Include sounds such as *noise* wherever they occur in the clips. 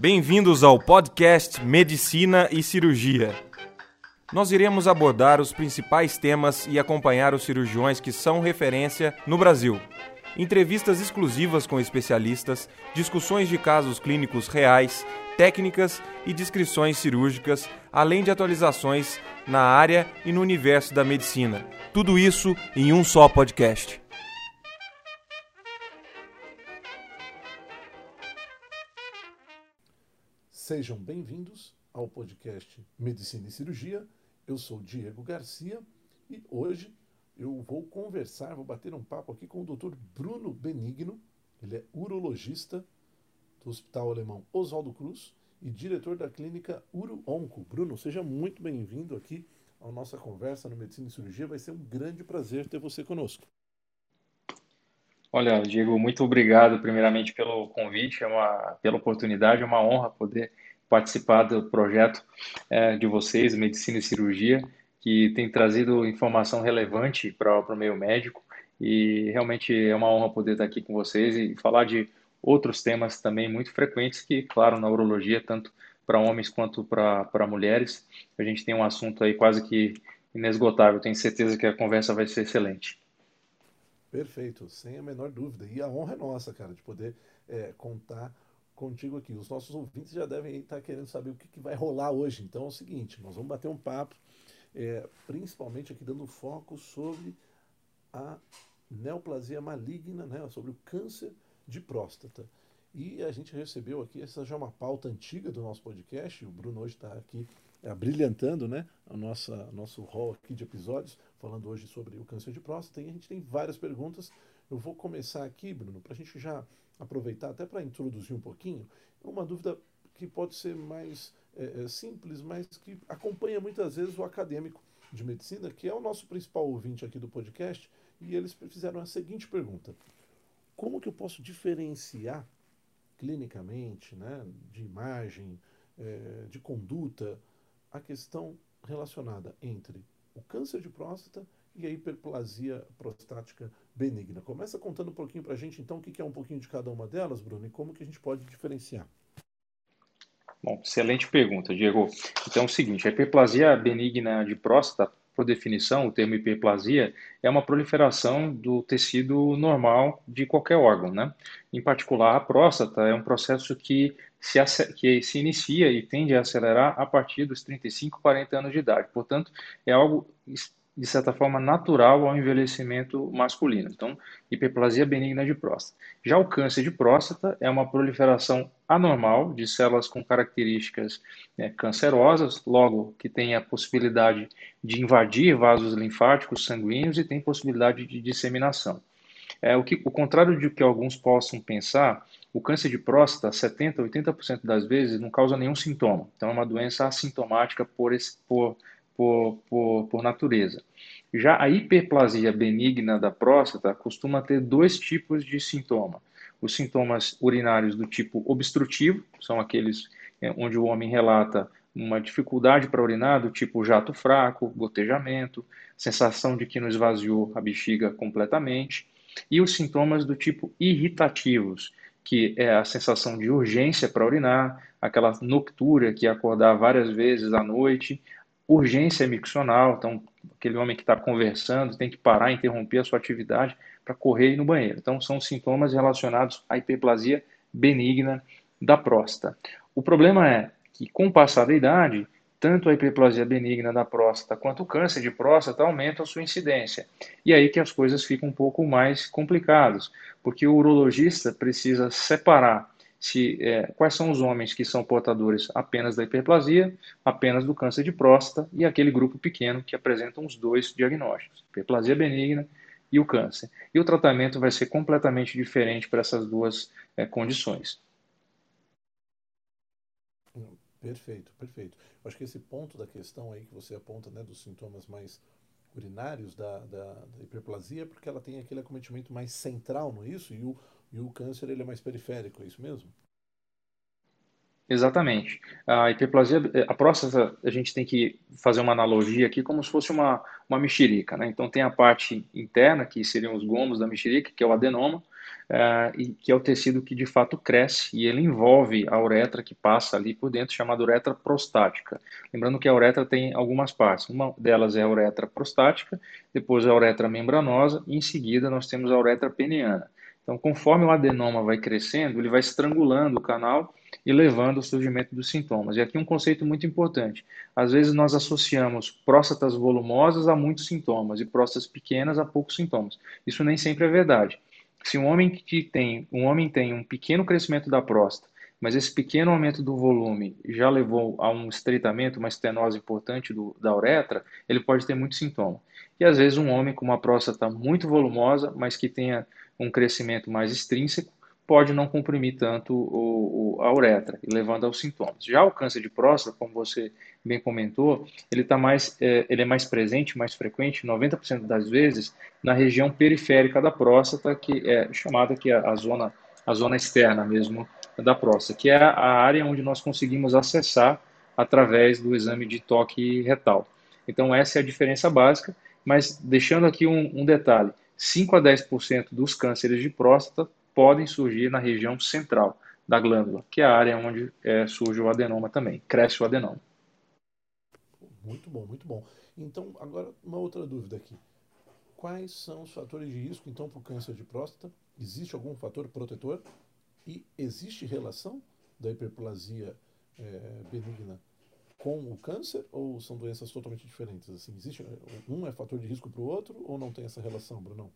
Bem-vindos ao podcast Medicina e Cirurgia. Nós iremos abordar os principais temas e acompanhar os cirurgiões que são referência no Brasil. Entrevistas exclusivas com especialistas, discussões de casos clínicos reais, técnicas e descrições cirúrgicas, além de atualizações na área e no universo da medicina. Tudo isso em um só podcast. Sejam bem-vindos ao podcast Medicina e Cirurgia. Eu sou Diego Garcia e hoje eu vou conversar, vou bater um papo aqui com o Dr. Bruno Benigno. Ele é urologista do Hospital Alemão Oswaldo Cruz e diretor da clínica Uro Onco. Bruno, seja muito bem-vindo aqui à nossa conversa no Medicina e Cirurgia. Vai ser um grande prazer ter você conosco. Olha, Diego, muito obrigado primeiramente pelo convite, é uma, pela oportunidade, é uma honra poder participar do projeto é, de vocês, Medicina e Cirurgia, que tem trazido informação relevante para o meio médico e realmente é uma honra poder estar aqui com vocês e falar de outros temas também muito frequentes que, claro, na urologia, tanto para homens quanto para mulheres, a gente tem um assunto aí quase que inesgotável. Tenho certeza que a conversa vai ser excelente. Perfeito, sem a menor dúvida. E a honra é nossa, cara, de poder é, contar contigo aqui. Os nossos ouvintes já devem estar querendo saber o que, que vai rolar hoje. Então é o seguinte, nós vamos bater um papo, é, principalmente aqui dando foco sobre a neoplasia maligna, né, sobre o câncer de próstata. E a gente recebeu aqui, essa já é uma pauta antiga do nosso podcast, o Bruno hoje está aqui é, brilhantando né, a nossa, nosso hall aqui de episódios, falando hoje sobre o câncer de próstata. E a gente tem várias perguntas. Eu vou começar aqui, Bruno, para a gente já aproveitar até para introduzir um pouquinho, uma dúvida que pode ser mais é, é, simples, mas que acompanha muitas vezes o acadêmico de medicina, que é o nosso principal ouvinte aqui do podcast, e eles fizeram a seguinte pergunta: Como que eu posso diferenciar clinicamente, né, de imagem, é, de conduta, a questão relacionada entre o câncer de próstata e a hiperplasia prostática benigna. Começa contando um pouquinho para a gente, então, o que é um pouquinho de cada uma delas, Bruno, e como que a gente pode diferenciar. Bom, excelente pergunta, Diego. Então é o seguinte, a hiperplasia benigna de próstata, por definição, o termo hiperplasia é uma proliferação do tecido normal de qualquer órgão, né? Em particular, a próstata é um processo que se, que se inicia e tende a acelerar a partir dos 35, 40 anos de idade. Portanto, é algo de certa forma, natural ao envelhecimento masculino. Então, hiperplasia benigna de próstata. Já o câncer de próstata é uma proliferação anormal de células com características né, cancerosas, logo que tem a possibilidade de invadir vasos linfáticos sanguíneos e tem possibilidade de disseminação. É, o, que, o contrário de que alguns possam pensar, o câncer de próstata, 70%, 80% das vezes, não causa nenhum sintoma. Então, é uma doença assintomática por, por por, por, por natureza. Já a hiperplasia benigna da próstata costuma ter dois tipos de sintoma. Os sintomas urinários do tipo obstrutivo, são aqueles é, onde o homem relata uma dificuldade para urinar, do tipo jato fraco, gotejamento, sensação de que não esvaziou a bexiga completamente, e os sintomas do tipo irritativos, que é a sensação de urgência para urinar, aquela noctúria que é acordar várias vezes à noite, urgência miccional, então aquele homem que está conversando tem que parar, interromper a sua atividade para correr e ir no banheiro. Então são sintomas relacionados à hiperplasia benigna da próstata. O problema é que, com o passar da idade, tanto a hiperplasia benigna da próstata quanto o câncer de próstata aumentam sua incidência. E aí que as coisas ficam um pouco mais complicadas, porque o urologista precisa separar se é, quais são os homens que são portadores apenas da hiperplasia, apenas do câncer de próstata e aquele grupo pequeno que apresentam os dois diagnósticos, hiperplasia benigna e o câncer. E o tratamento vai ser completamente diferente para essas duas é, condições. Perfeito, perfeito. Acho que esse ponto da questão aí que você aponta, né, dos sintomas mais urinários da, da, da hiperplasia, porque ela tem aquele acometimento mais central, não é isso? E o, e o câncer ele é mais periférico, é isso mesmo? Exatamente. A hiperplasia, a próstata, a gente tem que fazer uma analogia aqui como se fosse uma, uma mexerica, né? Então tem a parte interna, que seriam os gomos da mexerica, que é o adenoma, uh, e que é o tecido que de fato cresce e ele envolve a uretra que passa ali por dentro, chamada uretra prostática. Lembrando que a uretra tem algumas partes. Uma delas é a uretra prostática, depois a uretra membranosa e em seguida nós temos a uretra peniana. Então, conforme o adenoma vai crescendo, ele vai estrangulando o canal e levando ao surgimento dos sintomas. E aqui um conceito muito importante. Às vezes nós associamos próstatas volumosas a muitos sintomas e próstatas pequenas a poucos sintomas. Isso nem sempre é verdade. Se um homem que tem, um homem tem um pequeno crescimento da próstata, mas esse pequeno aumento do volume já levou a um estreitamento, uma estenose importante do, da uretra, ele pode ter muito sintoma. E às vezes um homem com uma próstata muito volumosa, mas que tenha um crescimento mais extrínseco, pode não comprimir tanto o, o, a uretra, levando aos sintomas. Já o câncer de próstata, como você bem comentou, ele, tá mais, é, ele é mais presente, mais frequente, 90% das vezes, na região periférica da próstata, que é chamada que é a zona, a zona externa mesmo da próstata, que é a área onde nós conseguimos acessar através do exame de toque retal. Então, essa é a diferença básica, mas deixando aqui um, um detalhe: 5 a 10% dos cânceres de próstata podem surgir na região central da glândula, que é a área onde é, surge o adenoma também, cresce o adenoma. Muito bom, muito bom. Então, agora uma outra dúvida aqui. Quais são os fatores de risco, então, para o câncer de próstata? Existe algum fator protetor? E existe relação da hiperplasia é, benigna com o câncer ou são doenças totalmente diferentes? Assim, existe um é fator de risco para o outro ou não tem essa relação, Bruno?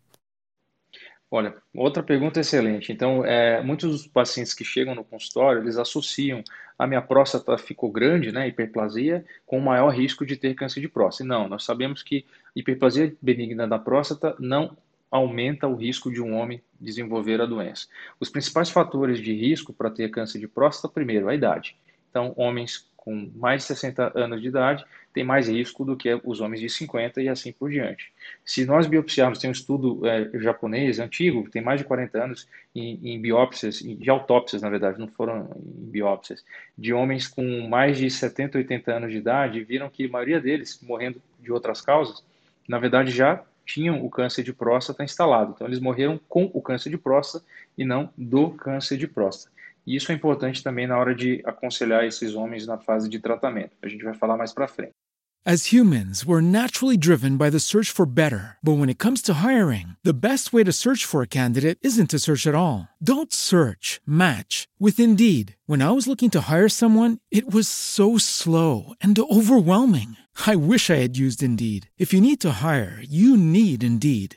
Olha, outra pergunta excelente. Então, é, muitos dos pacientes que chegam no consultório, eles associam a minha próstata ficou grande, né, hiperplasia, com maior risco de ter câncer de próstata. Não, nós sabemos que hiperplasia benigna da próstata não aumenta o risco de um homem desenvolver a doença. Os principais fatores de risco para ter câncer de próstata, primeiro, a idade. Então, homens com mais de 60 anos de idade têm mais risco do que os homens de 50 e assim por diante. Se nós biopsiarmos, tem um estudo é, japonês antigo, tem mais de 40 anos, em, em biópsias, de autópsias, na verdade, não foram em biópsias, de homens com mais de 70, 80 anos de idade, viram que a maioria deles, morrendo de outras causas, na verdade já tinham o câncer de próstata instalado. Então, eles morreram com o câncer de próstata e não do câncer de próstata. E isso é importante também na hora de aconselhar esses homens na fase de tratamento. A gente vai falar mais para frente. As humans, we're naturally driven by the search for better. But when it comes to hiring, the best way to search for a candidate isn't to search at all. Don't search, match with Indeed. When I was looking to hire someone, it was so slow and overwhelming. I wish I had used Indeed. If you need to hire, you need Indeed.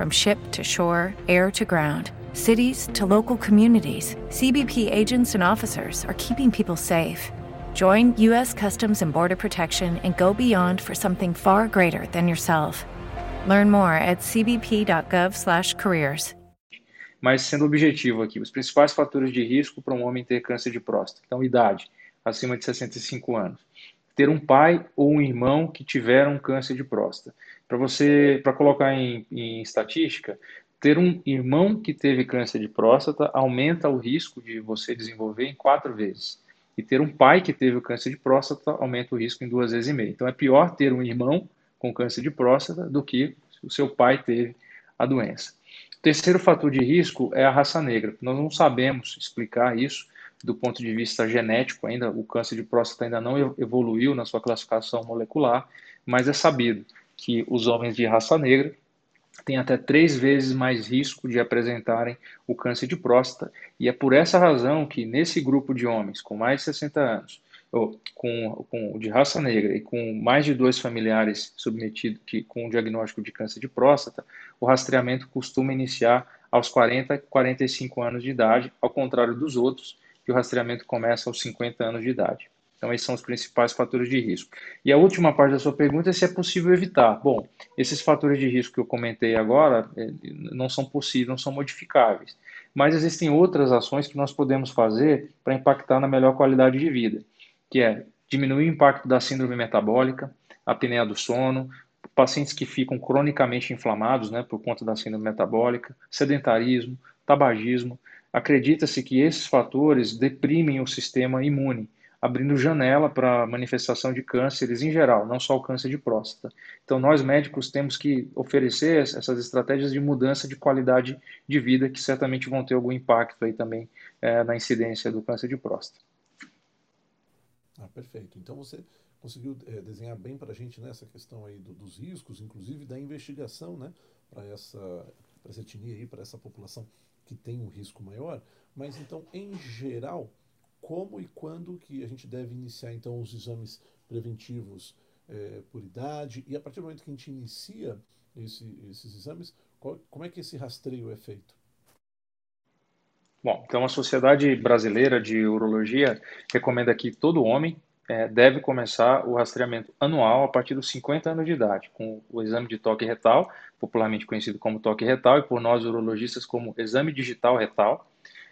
from ship to shore, air to ground, cities to local communities. CBP agents and officers are keeping people safe. Join U.S. Customs and Border Protection and go beyond for something far greater than yourself. Learn more at cbp.gov/careers. Mas sendo objetivo aqui, os principais fatores de risco para um homem ter câncer de próstata. Então, idade, acima de 65 anos. Ter um pai ou um irmão que tiveram câncer de próstata. Para você, para colocar em, em estatística, ter um irmão que teve câncer de próstata aumenta o risco de você desenvolver em quatro vezes. E ter um pai que teve o câncer de próstata aumenta o risco em duas vezes e meia. Então é pior ter um irmão com câncer de próstata do que o seu pai teve a doença. O terceiro fator de risco é a raça negra. Nós não sabemos explicar isso do ponto de vista genético, ainda o câncer de próstata ainda não evoluiu na sua classificação molecular, mas é sabido que os homens de raça negra têm até três vezes mais risco de apresentarem o câncer de próstata, e é por essa razão que nesse grupo de homens com mais de 60 anos, ou com, com de raça negra e com mais de dois familiares submetidos que, com o diagnóstico de câncer de próstata, o rastreamento costuma iniciar aos 40, 45 anos de idade, ao contrário dos outros, que o rastreamento começa aos 50 anos de idade. Então, esses são os principais fatores de risco. E a última parte da sua pergunta é se é possível evitar. Bom, esses fatores de risco que eu comentei agora eh, não são possíveis, não são modificáveis. Mas existem outras ações que nós podemos fazer para impactar na melhor qualidade de vida, que é diminuir o impacto da síndrome metabólica, apneia do sono, pacientes que ficam cronicamente inflamados né, por conta da síndrome metabólica, sedentarismo, tabagismo. Acredita-se que esses fatores deprimem o sistema imune abrindo janela para manifestação de cânceres em geral, não só o câncer de próstata. Então, nós médicos temos que oferecer essas estratégias de mudança de qualidade de vida que certamente vão ter algum impacto aí também é, na incidência do câncer de próstata. Ah, perfeito. Então, você conseguiu é, desenhar bem para a gente nessa né, questão aí do, dos riscos, inclusive da investigação, né, para essa, essa etnia aí, para essa população que tem um risco maior. Mas então, em geral, como e quando que a gente deve iniciar então os exames preventivos é, por idade e a partir do momento que a gente inicia esse, esses exames, qual, como é que esse rastreio é feito? Bom, então a Sociedade Brasileira de Urologia recomenda que todo homem é, deve começar o rastreamento anual a partir dos 50 anos de idade, com o exame de toque retal, popularmente conhecido como toque retal, e por nós urologistas como exame digital retal,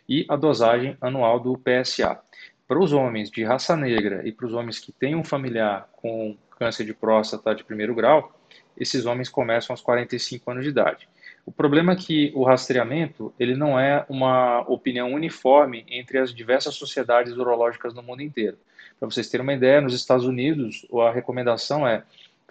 e a dosagem anual do PSA. Para os homens de raça negra e para os homens que têm um familiar com câncer de próstata de primeiro grau, esses homens começam aos 45 anos de idade. O problema é que o rastreamento ele não é uma opinião uniforme entre as diversas sociedades urológicas no mundo inteiro. Para vocês terem uma ideia, nos Estados Unidos a recomendação é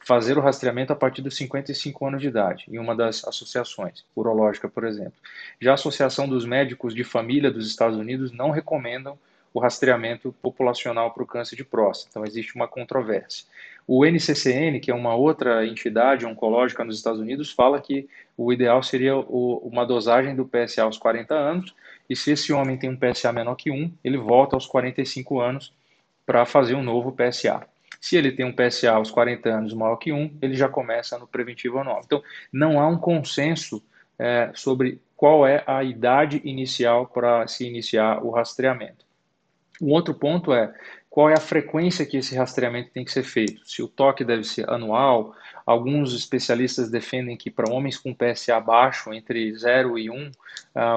fazer o rastreamento a partir dos 55 anos de idade, em uma das associações, urológica, por exemplo. Já a Associação dos Médicos de Família dos Estados Unidos não recomendam o rastreamento populacional para o câncer de próstata, então existe uma controvérsia. O NCCN, que é uma outra entidade oncológica nos Estados Unidos, fala que o ideal seria o, uma dosagem do PSA aos 40 anos, e se esse homem tem um PSA menor que 1, ele volta aos 45 anos para fazer um novo PSA. Se ele tem um PSA aos 40 anos maior que 1, ele já começa no preventivo anual. Então, não há um consenso é, sobre qual é a idade inicial para se iniciar o rastreamento. Um outro ponto é qual é a frequência que esse rastreamento tem que ser feito. Se o toque deve ser anual, alguns especialistas defendem que para homens com PSA baixo, entre 0 e 1, uh,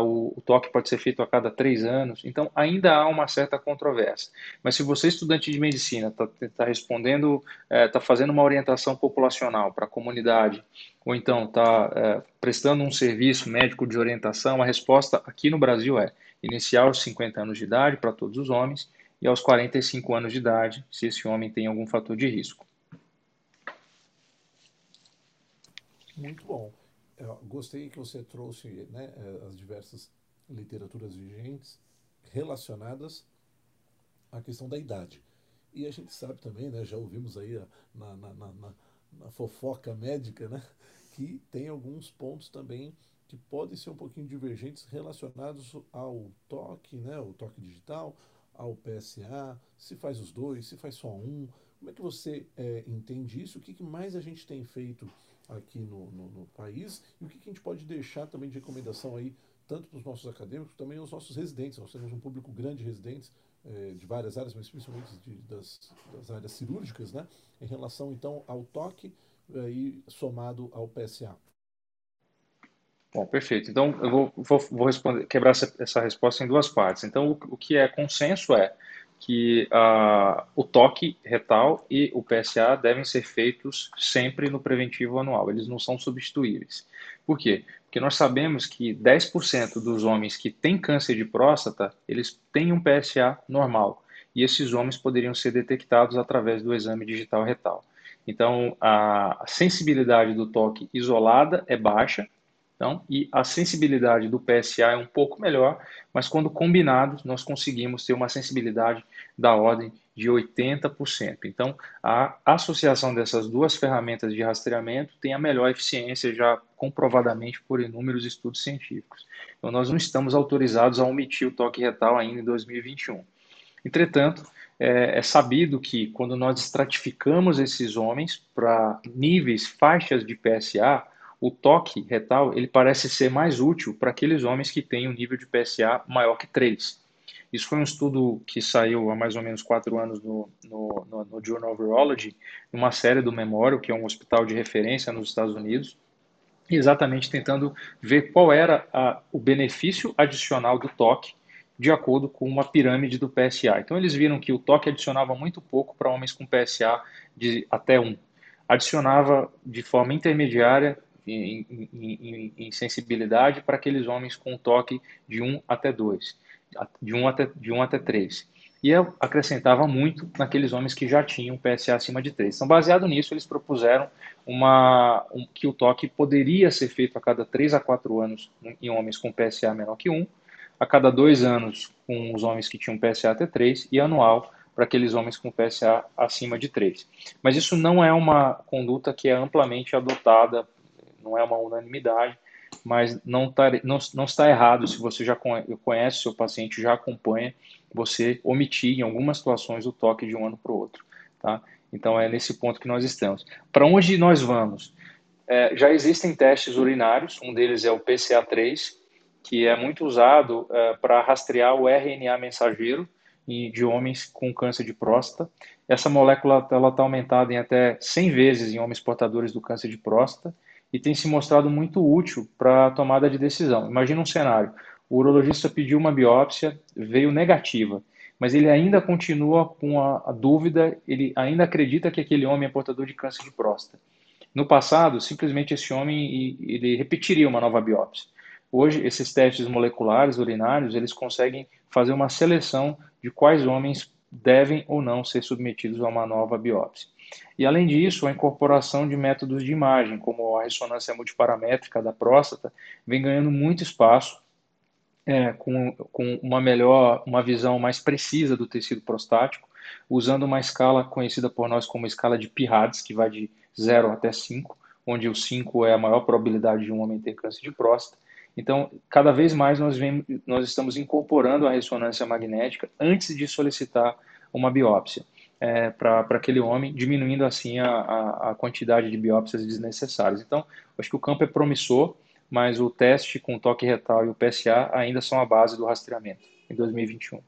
o, o, toque pode ser feito a cada 3 anos. Então, ainda há uma certa controvérsia. Mas se você, estudante de medicina, está tá respondendo, está é, fazendo uma orientação populacional para a comunidade, ou então está é, prestando um serviço médico de orientação, a resposta aqui no Brasil é iniciar aos 50 anos de idade para todos os homens e aos 45 anos de idade, se esse homem tem algum fator de risco. Muito bom. Eu gostei que você trouxe né, eh, as diversas literaturas vigentes relacionadas à questão da idade. E a gente sabe também, né, já ouvimos aí na, na, na, na fofoca médica, né, que tem alguns pontos também que podem ser um pouquinho divergentes relacionados ao toque, né, o toque digital, ao PSA, se faz os dois, se faz só um. Como é que você é, entende isso? O que, que, mais a gente tem feito aqui no, no, no país e o que, que, a gente pode deixar também de recomendação aí, tanto para os nossos acadêmicos, também os nossos residentes. Nós temos um público grande de residentes é, de várias áreas, mas principalmente de, das, das, áreas cirúrgicas, né? Em relação então ao toque e somado ao PSA. Bom, perfeito. Então, eu vou, vou, vou responder, quebrar essa, essa, resposta em duas partes. Então, o, o que é consenso é que uh, o toque retal e o PSA devem ser feitos sempre no preventivo anual. Eles não são substituíveis. Por quê? Porque nós sabemos que 10% dos homens que têm câncer de próstata, eles têm um PSA normal. E esses homens poderiam ser detectados através do exame digital retal. Então, a sensibilidade do toque isolada é baixa, então, e a sensibilidade do PSA é um pouco melhor, mas quando combinados, nós conseguimos ter uma sensibilidade da ordem de 80%. Então, a associação dessas duas ferramentas de rastreamento tem a melhor eficiência, já comprovadamente por inúmeros estudos científicos. Então, nós não estamos autorizados a omitir o toque retal ainda em 2021. Entretanto, é, é sabido que quando nós estratificamos esses homens para níveis, faixas de PSA, o toque retal ele parece ser mais útil para aqueles homens que têm um nível de PSA maior que 3. Isso foi um estudo que saiu há mais ou menos quatro anos no, no, no, no Journal of Urology, numa série do Memorial, que é um hospital de referência nos Estados Unidos, exatamente tentando ver qual era a, o benefício adicional do toque de acordo com uma pirâmide do PSA. Então eles viram que o toque adicionava muito pouco para homens com PSA de até 1. Adicionava de forma intermediária em, em, em, sensibilidade para aqueles homens com toque de 1 até 2, de 1 até, de 1 até 3. E acrescentava muito naqueles homens que já tinham PSA acima de 3. Então, baseado nisso, eles propuseram uma, um, que o toque poderia ser feito a cada 3 a 4 anos em homens com PSA menor que 1, a cada 2 anos com os homens que tinham PSA até 3 e anual para aqueles homens com PSA acima de 3. Mas isso não é uma conduta que é amplamente adotada não é uma unanimidade, mas não, tá, não, não está errado se você já conhece o seu paciente, já acompanha, você omitir em algumas situações o toque de um ano para o outro. Tá? Então é nesse ponto que nós estamos. Para onde nós vamos? É, já existem testes urinários, um deles é o PCA3, que é muito usado é, para rastrear o RNA mensageiro de homens com câncer de próstata. Essa molécula está aumentada em até 100 vezes em homens portadores do câncer de próstata e tem se mostrado muito útil para a tomada de decisão. Imagina um cenário: o urologista pediu uma biópsia, veio negativa, mas ele ainda continua com a, a dúvida, ele ainda acredita que aquele homem é portador de câncer de próstata. No passado, simplesmente esse homem ele repetiria uma nova biópsia. Hoje, esses testes moleculares urinários, eles conseguem fazer uma seleção de quais homens devem ou não ser submetidos a uma nova biópsia. E além disso, a incorporação de métodos de imagem, como a ressonância multiparamétrica da próstata, vem ganhando muito espaço é, com, com uma melhor, uma visão mais precisa do tecido prostático, usando uma escala conhecida por nós como escala de PIRADS, que vai de 0 até 5, onde o 5 é a maior probabilidade de um homem ter câncer de próstata. Então, cada vez mais nós, vem, nós estamos incorporando a ressonância magnética antes de solicitar uma biópsia é, para aquele homem, diminuindo assim a, a, a, quantidade de biópsias desnecessárias. Então, acho que o campo é promissor, mas o teste com toque retal e o PSA ainda são a base do rastreamento em 2021.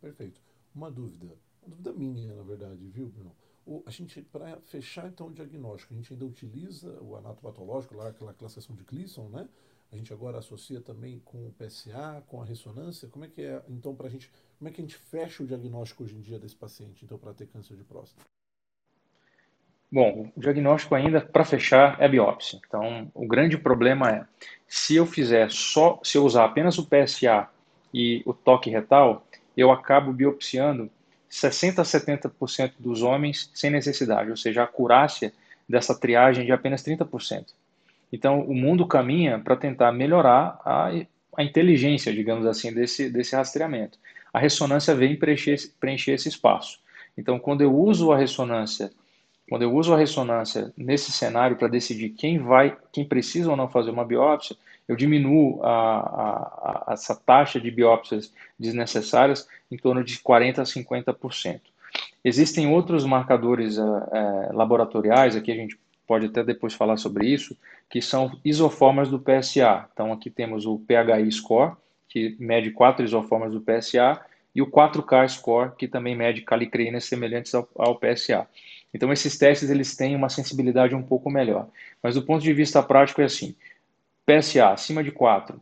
Perfeito. Uma dúvida, uma dúvida minha, na verdade, viu, Bruno? O, a gente, para fechar então o diagnóstico, a gente ainda utiliza o anatopatológico, lá aquela classificação de Gleason, né? A gente agora associa também com o PSA, com a ressonância. Como é que é, então, para a gente, como é que a gente fecha o diagnóstico hoje em dia desse paciente, então, para ter câncer de próstata? Bom, o diagnóstico ainda, para fechar, é biópsia. Então, o grande problema é, se eu fizer só, se eu usar apenas o PSA e o toque retal, eu acabo biopsiando 60 a 70% dos homens sem necessidade, ou seja, a acurácia dessa triagem de apenas 30%. Então, o mundo caminha para tentar melhorar a, a inteligência, digamos assim, desse, desse rastreamento. A ressonância vem preencher, preencher esse espaço. Então, quando eu uso a ressonância, quando eu uso a ressonância nesse cenário para decidir quem vai, quem precisa ou não fazer uma biópsia, eu diminuo a, a, a, essa taxa de biópsias desnecessárias em torno de 40 a 50%. Existem outros marcadores é, laboratoriais, aqui a gente pode até depois falar sobre isso, que são isoformas do PSA. Então aqui temos o PHI score, que mede quatro isoformas do PSA, e o 4K Score, que também mede calicreínas semelhantes ao, ao PSA. Então, esses testes eles têm uma sensibilidade um pouco melhor. Mas do ponto de vista prático é assim, PSA acima de 4,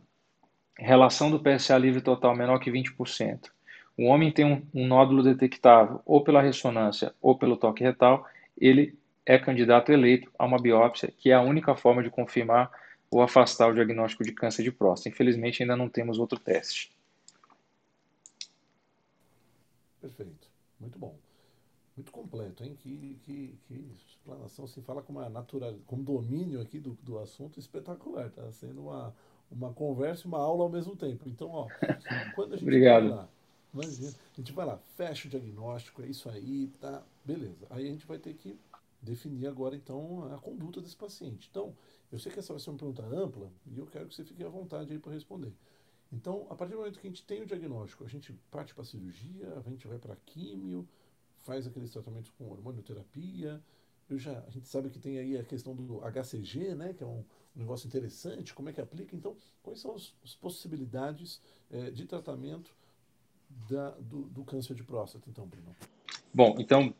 relação do PSA livre total menor que 20%, o homem tem um, um nódulo detectável ou pela ressonância ou pelo toque retal, ele é candidato eleito a uma biópsia, que é a única forma de confirmar ou afastar o diagnóstico de câncer de próstata. Infelizmente, ainda não temos outro teste. Perfeito. Muito bom. Muito completo, hein? Que, que, que explanação, se assim, fala com uma natural, com domínio aqui do, do assunto espetacular. Está sendo uma, uma conversa e uma aula ao mesmo tempo. Então, ó, *laughs* quando a gente Obrigado. vai lá, imagina, a gente vai lá, fecha o diagnóstico, é isso aí, tá, beleza. Aí a gente vai ter que definir agora, então, a conduta desse paciente. Então, eu sei que essa vai ser uma pergunta ampla e eu quero que você fique à vontade aí para responder. Então, a partir do momento que a gente tem o diagnóstico, a gente parte para a cirurgia, a gente vai para a químio, faz aqueles tratamentos com hormonioterapia. Eu já, a gente sabe que tem aí a questão do HCG, né, que é um, um negócio interessante, como é que aplica. Então, quais são as, as possibilidades é, de tratamento da, do, do, câncer de próstata, então, Bruno? Bom, então,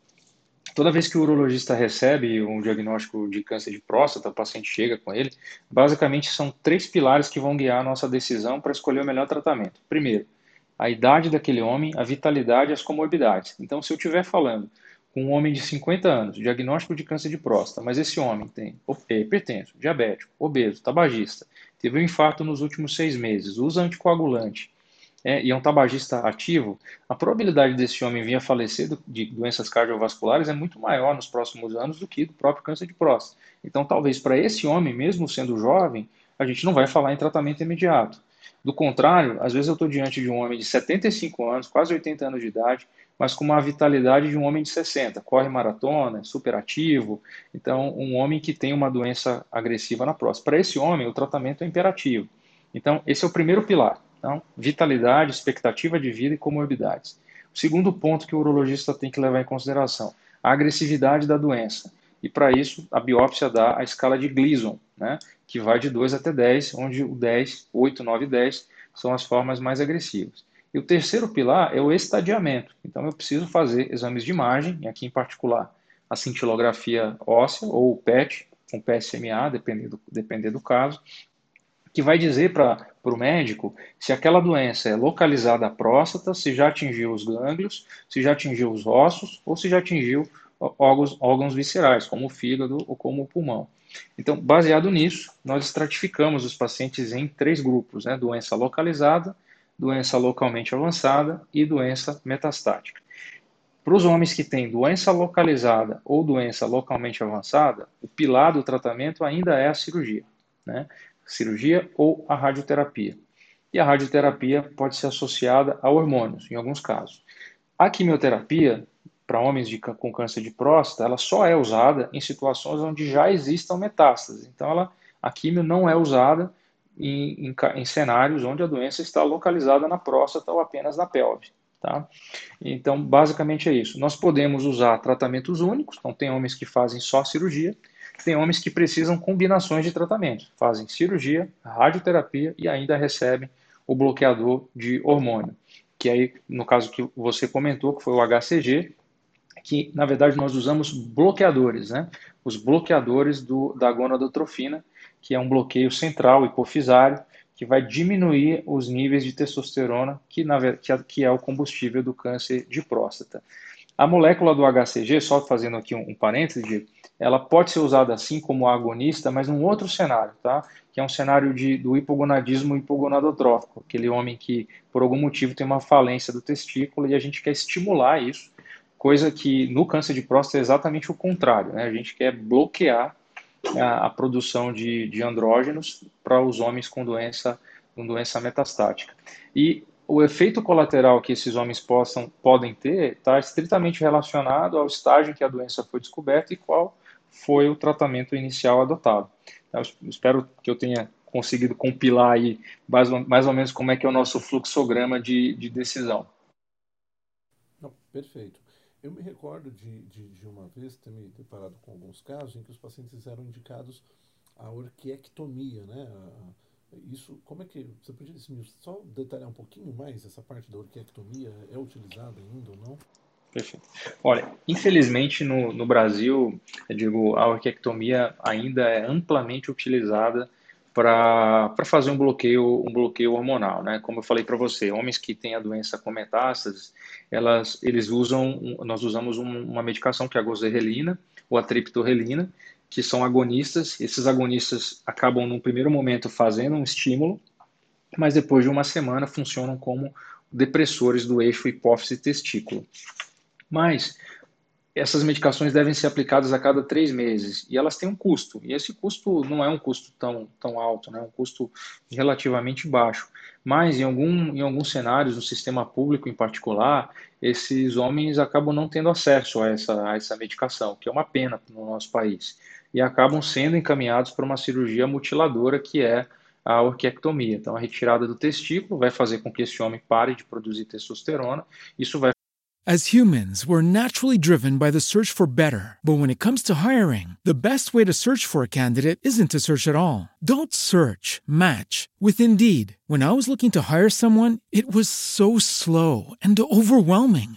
Toda vez que o urologista recebe um diagnóstico de câncer de próstata, o paciente chega com ele, basicamente são três pilares que vão guiar a nossa decisão para escolher o melhor tratamento. Primeiro, a idade daquele homem, a vitalidade e as comorbidades. Então, se eu estiver falando com um homem de 50 anos, diagnóstico de câncer de próstata, mas esse homem tem é hipertenso, diabético, obeso, tabagista, teve um infarto nos últimos seis meses, usa anticoagulante, é, e é um tabagista ativo, a probabilidade desse homem vir a falecer do, de doenças cardiovasculares é muito maior nos próximos anos do que do próprio câncer de próstata. Então, talvez para esse homem, mesmo sendo jovem, a gente não vai falar em tratamento imediato. Do contrário, às vezes eu estou diante de um homem de 75 anos, quase 80 anos de idade, mas com uma vitalidade de um homem de 60, corre maratona, é superativo, então um homem que tem uma doença agressiva na próstata. Para esse homem, o tratamento é imperativo. Então, esse é o primeiro pilar. Então, vitalidade, expectativa de vida e comorbidades. O segundo ponto que o urologista tem que levar em consideração, a agressividade da doença. E para isso, a biópsia dá a escala de Gleason, né, que vai de 2 até 10, onde o 10, 8, 9 e 10 são as formas mais agressivas. E o terceiro pilar é o estadiamento. Então, eu preciso fazer exames de imagem, e aqui em particular a cintilografia óssea ou o PET, com PSMA, dependendo, dependendo do caso, que vai dizer para o médico se aquela doença é localizada à próstata, se já atingiu os gânglios, se já atingiu os ossos ou se já atingiu órgãos, órgãos viscerais, como o fígado ou como o pulmão. Então, baseado nisso, nós estratificamos os pacientes em três grupos: né? doença localizada, doença localmente avançada e doença metastática. Para os homens que têm doença localizada ou doença localmente avançada, o pilar do tratamento ainda é a cirurgia. Né? Cirurgia ou a radioterapia. E a radioterapia pode ser associada a hormônios, em alguns casos. A quimioterapia, para homens de, com câncer de próstata, ela só é usada em situações onde já existam metástases. Então, ela, a quimio não é usada em, em, em cenários onde a doença está localizada na próstata ou apenas na pelve. Tá? Então, basicamente é isso. Nós podemos usar tratamentos únicos, então tem homens que fazem só cirurgia, tem homens que precisam combinações de tratamento, fazem cirurgia, radioterapia e ainda recebem o bloqueador de hormônio, que aí, no caso que você comentou, que foi o HCG, que na verdade nós usamos bloqueadores, né? Os bloqueadores do, da gonadotrofina, que é um bloqueio central hipofisário, que vai diminuir os níveis de testosterona, que, na, que, que é o combustível do câncer de próstata. A molécula do HCG, só fazendo aqui um, um parêntese, ela pode ser usada assim como agonista, mas num outro cenário, tá? Que é um cenário de, do hipogonadismo hipogonadotrófico, aquele homem que, por algum motivo, tem uma falência do testículo e a gente quer estimular isso, coisa que no câncer de próstata é exatamente o contrário, né? A gente quer bloquear a, a produção de, de andrógenos para os homens com doença, com doença metastática. E o efeito colateral que esses homens possam, podem ter está estritamente relacionado ao estágio em que a doença foi descoberta e qual foi o tratamento inicial adotado. Então, espero que eu tenha conseguido compilar aí mais, mais ou menos como é que é o nosso fluxograma de, de decisão. Não, perfeito. Eu me recordo de, de, de, uma vez ter me deparado com alguns casos em que os pacientes eram indicados a orquiectomia, né? A, Isso, como é que. Você podia só detalhar um pouquinho mais essa parte da orquiectomia? É utilizada ainda ou não? Perfeito. Olha, infelizmente no, no Brasil, eu digo, a orquiectomia ainda é amplamente utilizada para fazer um bloqueio, um bloqueio hormonal, né? Como eu falei para você, homens que têm a doença com metástases, elas, eles usam, nós usamos um, uma medicação que é a gozerrelina ou a triptorelina, que são agonistas. Esses agonistas acabam, num primeiro momento, fazendo um estímulo, mas depois de uma semana funcionam como depressores do eixo hipófise-testículo. Mas essas medicações devem ser aplicadas a cada três meses e elas têm um custo. E esse custo não é um custo tão, tão alto, né? é um custo relativamente baixo. Mas em, algum, em alguns cenários, no sistema público em particular, esses homens acabam não tendo acesso a essa, a essa medicação, que é uma pena no nosso país. E acabam sendo encaminhados para uma cirurgia mutiladora, que é a orquiectomia. Então, a retirada do testículo vai fazer com que esse homem pare de produzir testosterona. Isso vai As humans, we're naturally driven by the search for better. But when it comes to hiring, the best way to search for a candidate isn't to search at all. Don't search, match with Indeed. When I was looking to hire someone, it was so slow and overwhelming.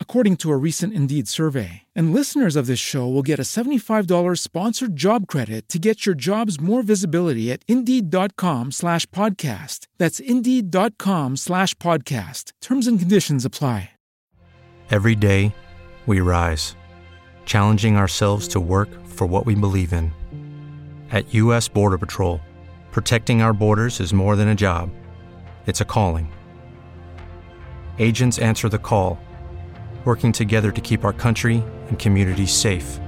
according to a recent Indeed survey. And listeners of this show will get a $75 sponsored job credit to get your jobs more visibility at Indeed.com slash podcast. That's Indeed.com slash podcast. Terms and conditions apply. Every day, we rise, challenging ourselves to work for what we believe in. At U.S. Border Patrol, protecting our borders is more than a job, it's a calling. Agents answer the call, working together to keep our country and communities safe.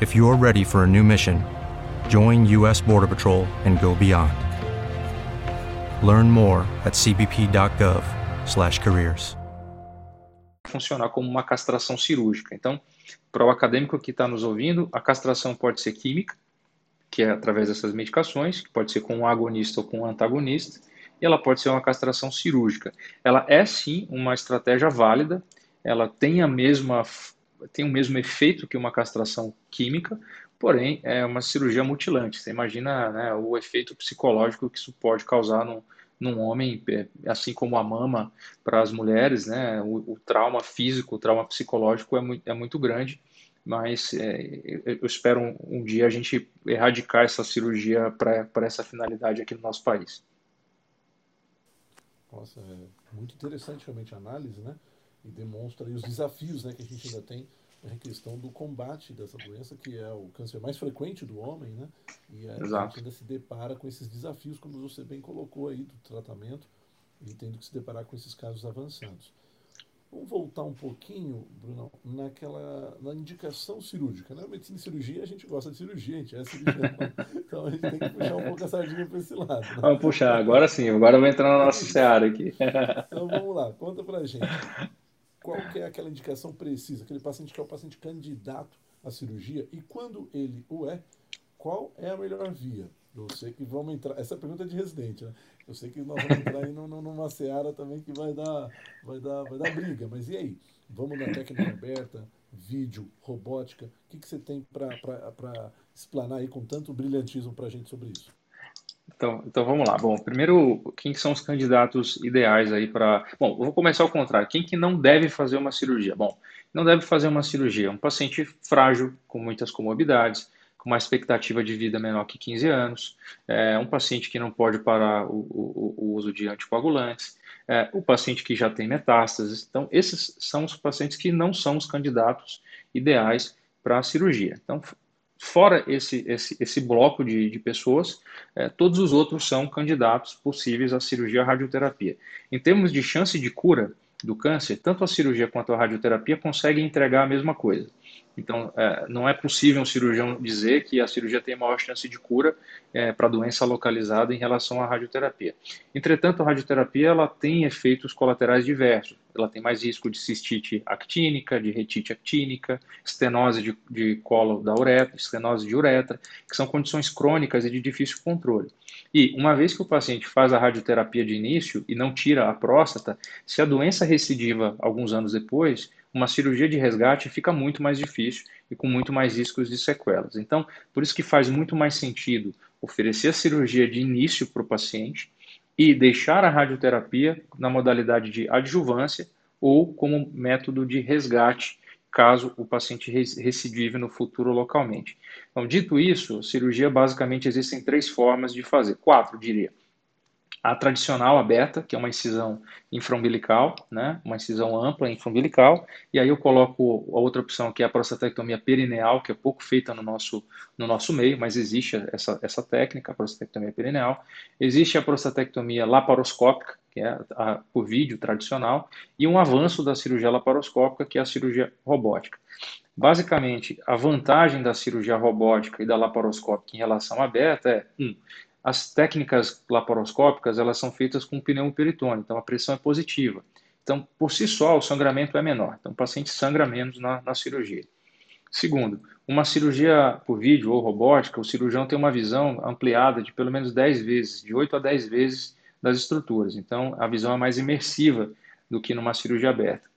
If you're ready for a new mission, join U.S. Border Patrol and go beyond. Learn more at cbp.gov/careers. funcionar como uma castração cirúrgica. Então, para o acadêmico que está nos ouvindo, a castração pode ser química, que é através dessas medicações, que pode ser com um agonista ou com um antagonista, e ela pode ser uma castração cirúrgica. Ela é sim uma estratégia válida, ela tem a mesma tem o mesmo efeito que uma castração química, porém é uma cirurgia mutilante. Você imagina né, o efeito psicológico que isso pode causar no, num homem, é, assim como a mama para as mulheres, né? O, o, trauma físico, o trauma psicológico é muito, é muito grande, mas é, eu espero um, um, dia a gente erradicar essa cirurgia para essa finalidade aqui no nosso país. Nossa, é muito interessante realmente a análise, né? E demonstra os desafios né, que a gente ainda tem a questão do combate dessa doença, que é o câncer mais frequente do homem, né? E a Exato. gente ainda se depara com esses desafios, como você bem colocou aí, do tratamento, e tendo que se deparar com esses casos avançados. Vamos voltar um pouquinho, Bruno, naquela na indicação cirúrgica. Na né? medicina e cirurgia, a gente gosta de cirurgia, a gente é cirurgião. *laughs* então a gente tem que puxar um pouco a sardinha para esse lado. Né? Vamos puxar, agora sim, agora vou entrar na nossa *laughs* seara aqui. *laughs* então vamos lá, conta pra gente qual que é aquela indicação precisa, aquele paciente que é o paciente candidato à cirurgia e quando ele o é, qual é a melhor via? Eu sei que vamos entrar. Essa pergunta é de residente, né? Eu sei que nós vamos entrar aí numa seara também que vai dar, vai dar, vai dar briga. Mas e aí? Vamos na técnica aberta, vídeo, robótica. O que, que você tem para explanar aí com tanto brilhantismo para a gente sobre isso? Então, então vamos lá. Bom, primeiro, quem são os candidatos ideais aí para. Bom, vou começar ao contrário. Quem que não deve fazer uma cirurgia? Bom, não deve fazer uma cirurgia. Um paciente frágil, com muitas comorbidades, com uma expectativa de vida menor que 15 anos, é, um paciente que não pode parar o, o, o uso de anticoagulantes, é, o paciente que já tem metástases. Então, esses são os pacientes que não são os candidatos ideais para a cirurgia. Então, Fora esse, esse, esse bloco de, de pessoas, é, todos os outros são candidatos possíveis à cirurgia à radioterapia. Em termos de chance de cura do câncer, tanto a cirurgia quanto a radioterapia conseguem entregar a mesma coisa. Então, é, não é possível um cirurgião dizer que a cirurgia tem maior chance de cura é, para doença localizada em relação à radioterapia. Entretanto, a radioterapia ela tem efeitos colaterais diversos. Ela tem mais risco de cistite actínica, de retite actínica, estenose de, de colo da uretra, estenose de uretra, que são condições crônicas e de difícil controle. E, uma vez que o paciente faz a radioterapia de início e não tira a próstata, se a doença recidiva alguns anos depois, uma cirurgia de resgate fica muito mais difícil e com muito mais riscos de sequelas. Então, por isso que faz muito mais sentido oferecer a cirurgia de início para o paciente e deixar a radioterapia na modalidade de adjuvância ou como método de resgate, caso o paciente recidive no futuro localmente. Então, dito isso, cirurgia basicamente existem três formas de fazer, quatro diria a tradicional aberta, que é uma incisão infraumbilical, né? uma incisão ampla infraumbilical, e aí eu coloco a outra opção, que é a prostatectomia perineal, que é pouco feita no nosso, no nosso meio, mas existe essa, essa técnica, a prostatectomia perineal. Existe a prostatectomia laparoscópica, que é a, a, por vídeo tradicional, e um avanço da cirurgia laparoscópica, que é a cirurgia robótica. Basicamente, a vantagem da cirurgia robótica e da laparoscópica em relação à aberta é, um, as técnicas laparoscópicas elas são feitas com pneu peritônio, então a pressão é positiva. Então, por si só, o sangramento é menor. Então, o paciente sangra menos na, na cirurgia. Segundo, uma cirurgia por vídeo ou robótica, o cirurgião tem uma visão ampliada de pelo menos 10 vezes, de 8 a 10 vezes das estruturas. Então, a visão é mais imersiva do que numa cirurgia aberta.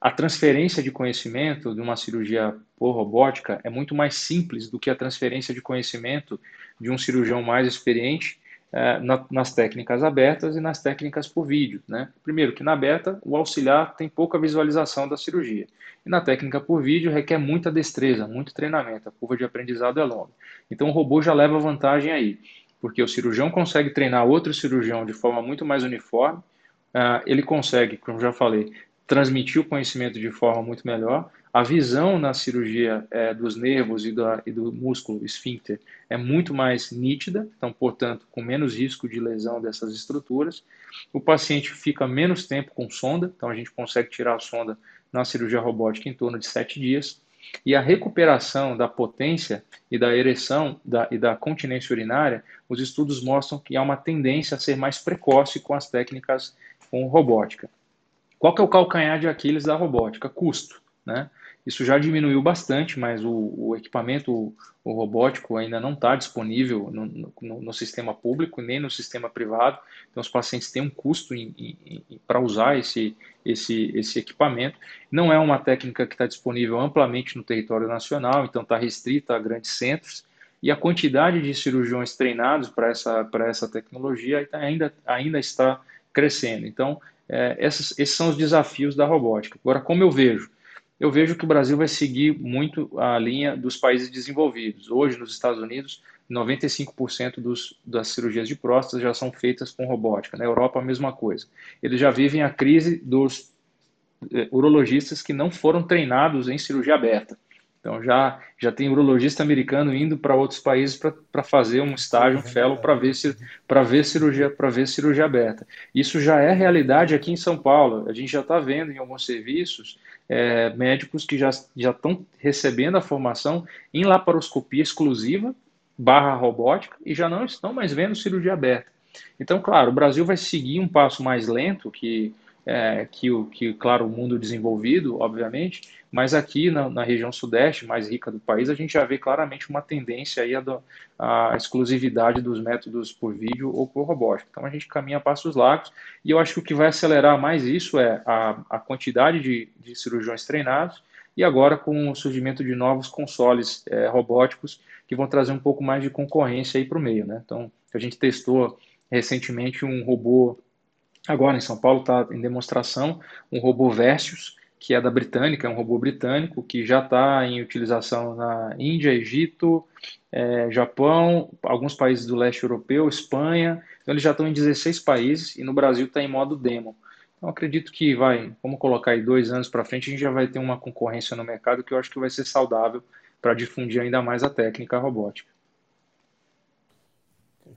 A transferência de conhecimento de uma cirurgia por robótica é muito mais simples do que a transferência de conhecimento de um cirurgião mais experiente é, na, nas técnicas abertas e nas técnicas por vídeo. Né? Primeiro, que na aberta o auxiliar tem pouca visualização da cirurgia. E na técnica por vídeo requer muita destreza, muito treinamento, a curva de aprendizado é longa. Então o robô já leva vantagem aí, porque o cirurgião consegue treinar outro cirurgião de forma muito mais uniforme, uh, ele consegue, como já falei, transmitir o conhecimento de forma muito melhor, a visão na cirurgia é, dos nervos e, e, do músculo esfíncter é muito mais nítida, então, portanto, com menos risco de lesão dessas estruturas. O paciente fica menos tempo com sonda, então a gente consegue tirar a sonda na cirurgia robótica em torno de sete dias. E a recuperação da potência e da ereção da, e da continência urinária, os estudos mostram que há uma tendência a ser mais precoce com as técnicas com robótica. Qual que é o calcanhar de Aquiles da robótica? Custo. Né? Isso já diminuiu bastante, mas o, o equipamento o, o robótico ainda não está disponível no, no, no, sistema público nem no sistema privado. Então, os pacientes têm um custo para usar esse, esse, esse equipamento. Não é uma técnica que está disponível amplamente no território nacional, então está restrita a grandes centros. E a quantidade de cirurgiões treinados para essa, essa tecnologia ainda, ainda está crescendo. Então, é, esses, são os desafios da robótica. Agora, como eu vejo? eu vejo que o Brasil vai seguir muito a linha dos países desenvolvidos. Hoje, nos Estados Unidos, 95% dos, das cirurgias de próstata já são feitas com robótica. Na Europa, a mesma coisa. Eles já vivem a crise dos eh, urologistas que não foram treinados em cirurgia aberta. Então já, já tem urologista americano indo para outros países para fazer um estágio, um fellow, para ver, ver, cirurgia, ver cirurgia aberta. Isso já é realidade aqui em São Paulo. A gente já está vendo em alguns serviços é, médicos que já estão recebendo a formação em laparoscopia exclusiva barra robótica e já não estão mais vendo cirurgia aberta. Então, claro, o Brasil vai seguir um passo mais lento que é, que, o, que, claro, o mundo desenvolvido, obviamente, mas aqui na, na, região sudeste, mais rica do país, a gente já vê claramente uma tendência aí à, exclusividade dos métodos por vídeo ou por robótica. Então a gente caminha passos largos e eu acho que o que vai acelerar mais isso é a, a quantidade de, de cirurgiões treinados e agora com o surgimento de novos consoles é, robóticos que vão trazer um pouco mais de concorrência aí para o meio. Né? Então a gente testou recentemente um robô Agora, em São Paulo, está em demonstração um robô Versus, que é da Britânica, é um robô britânico que já está em utilização na Índia, Egito, é, Japão, alguns países do leste europeu, Espanha. Então, eles já estão em 16 países e no Brasil está em modo demo. Então, acredito que vai, vamos colocar aí dois anos para frente, a gente já vai ter uma concorrência no mercado que eu acho que vai ser saudável para difundir ainda mais a técnica robótica.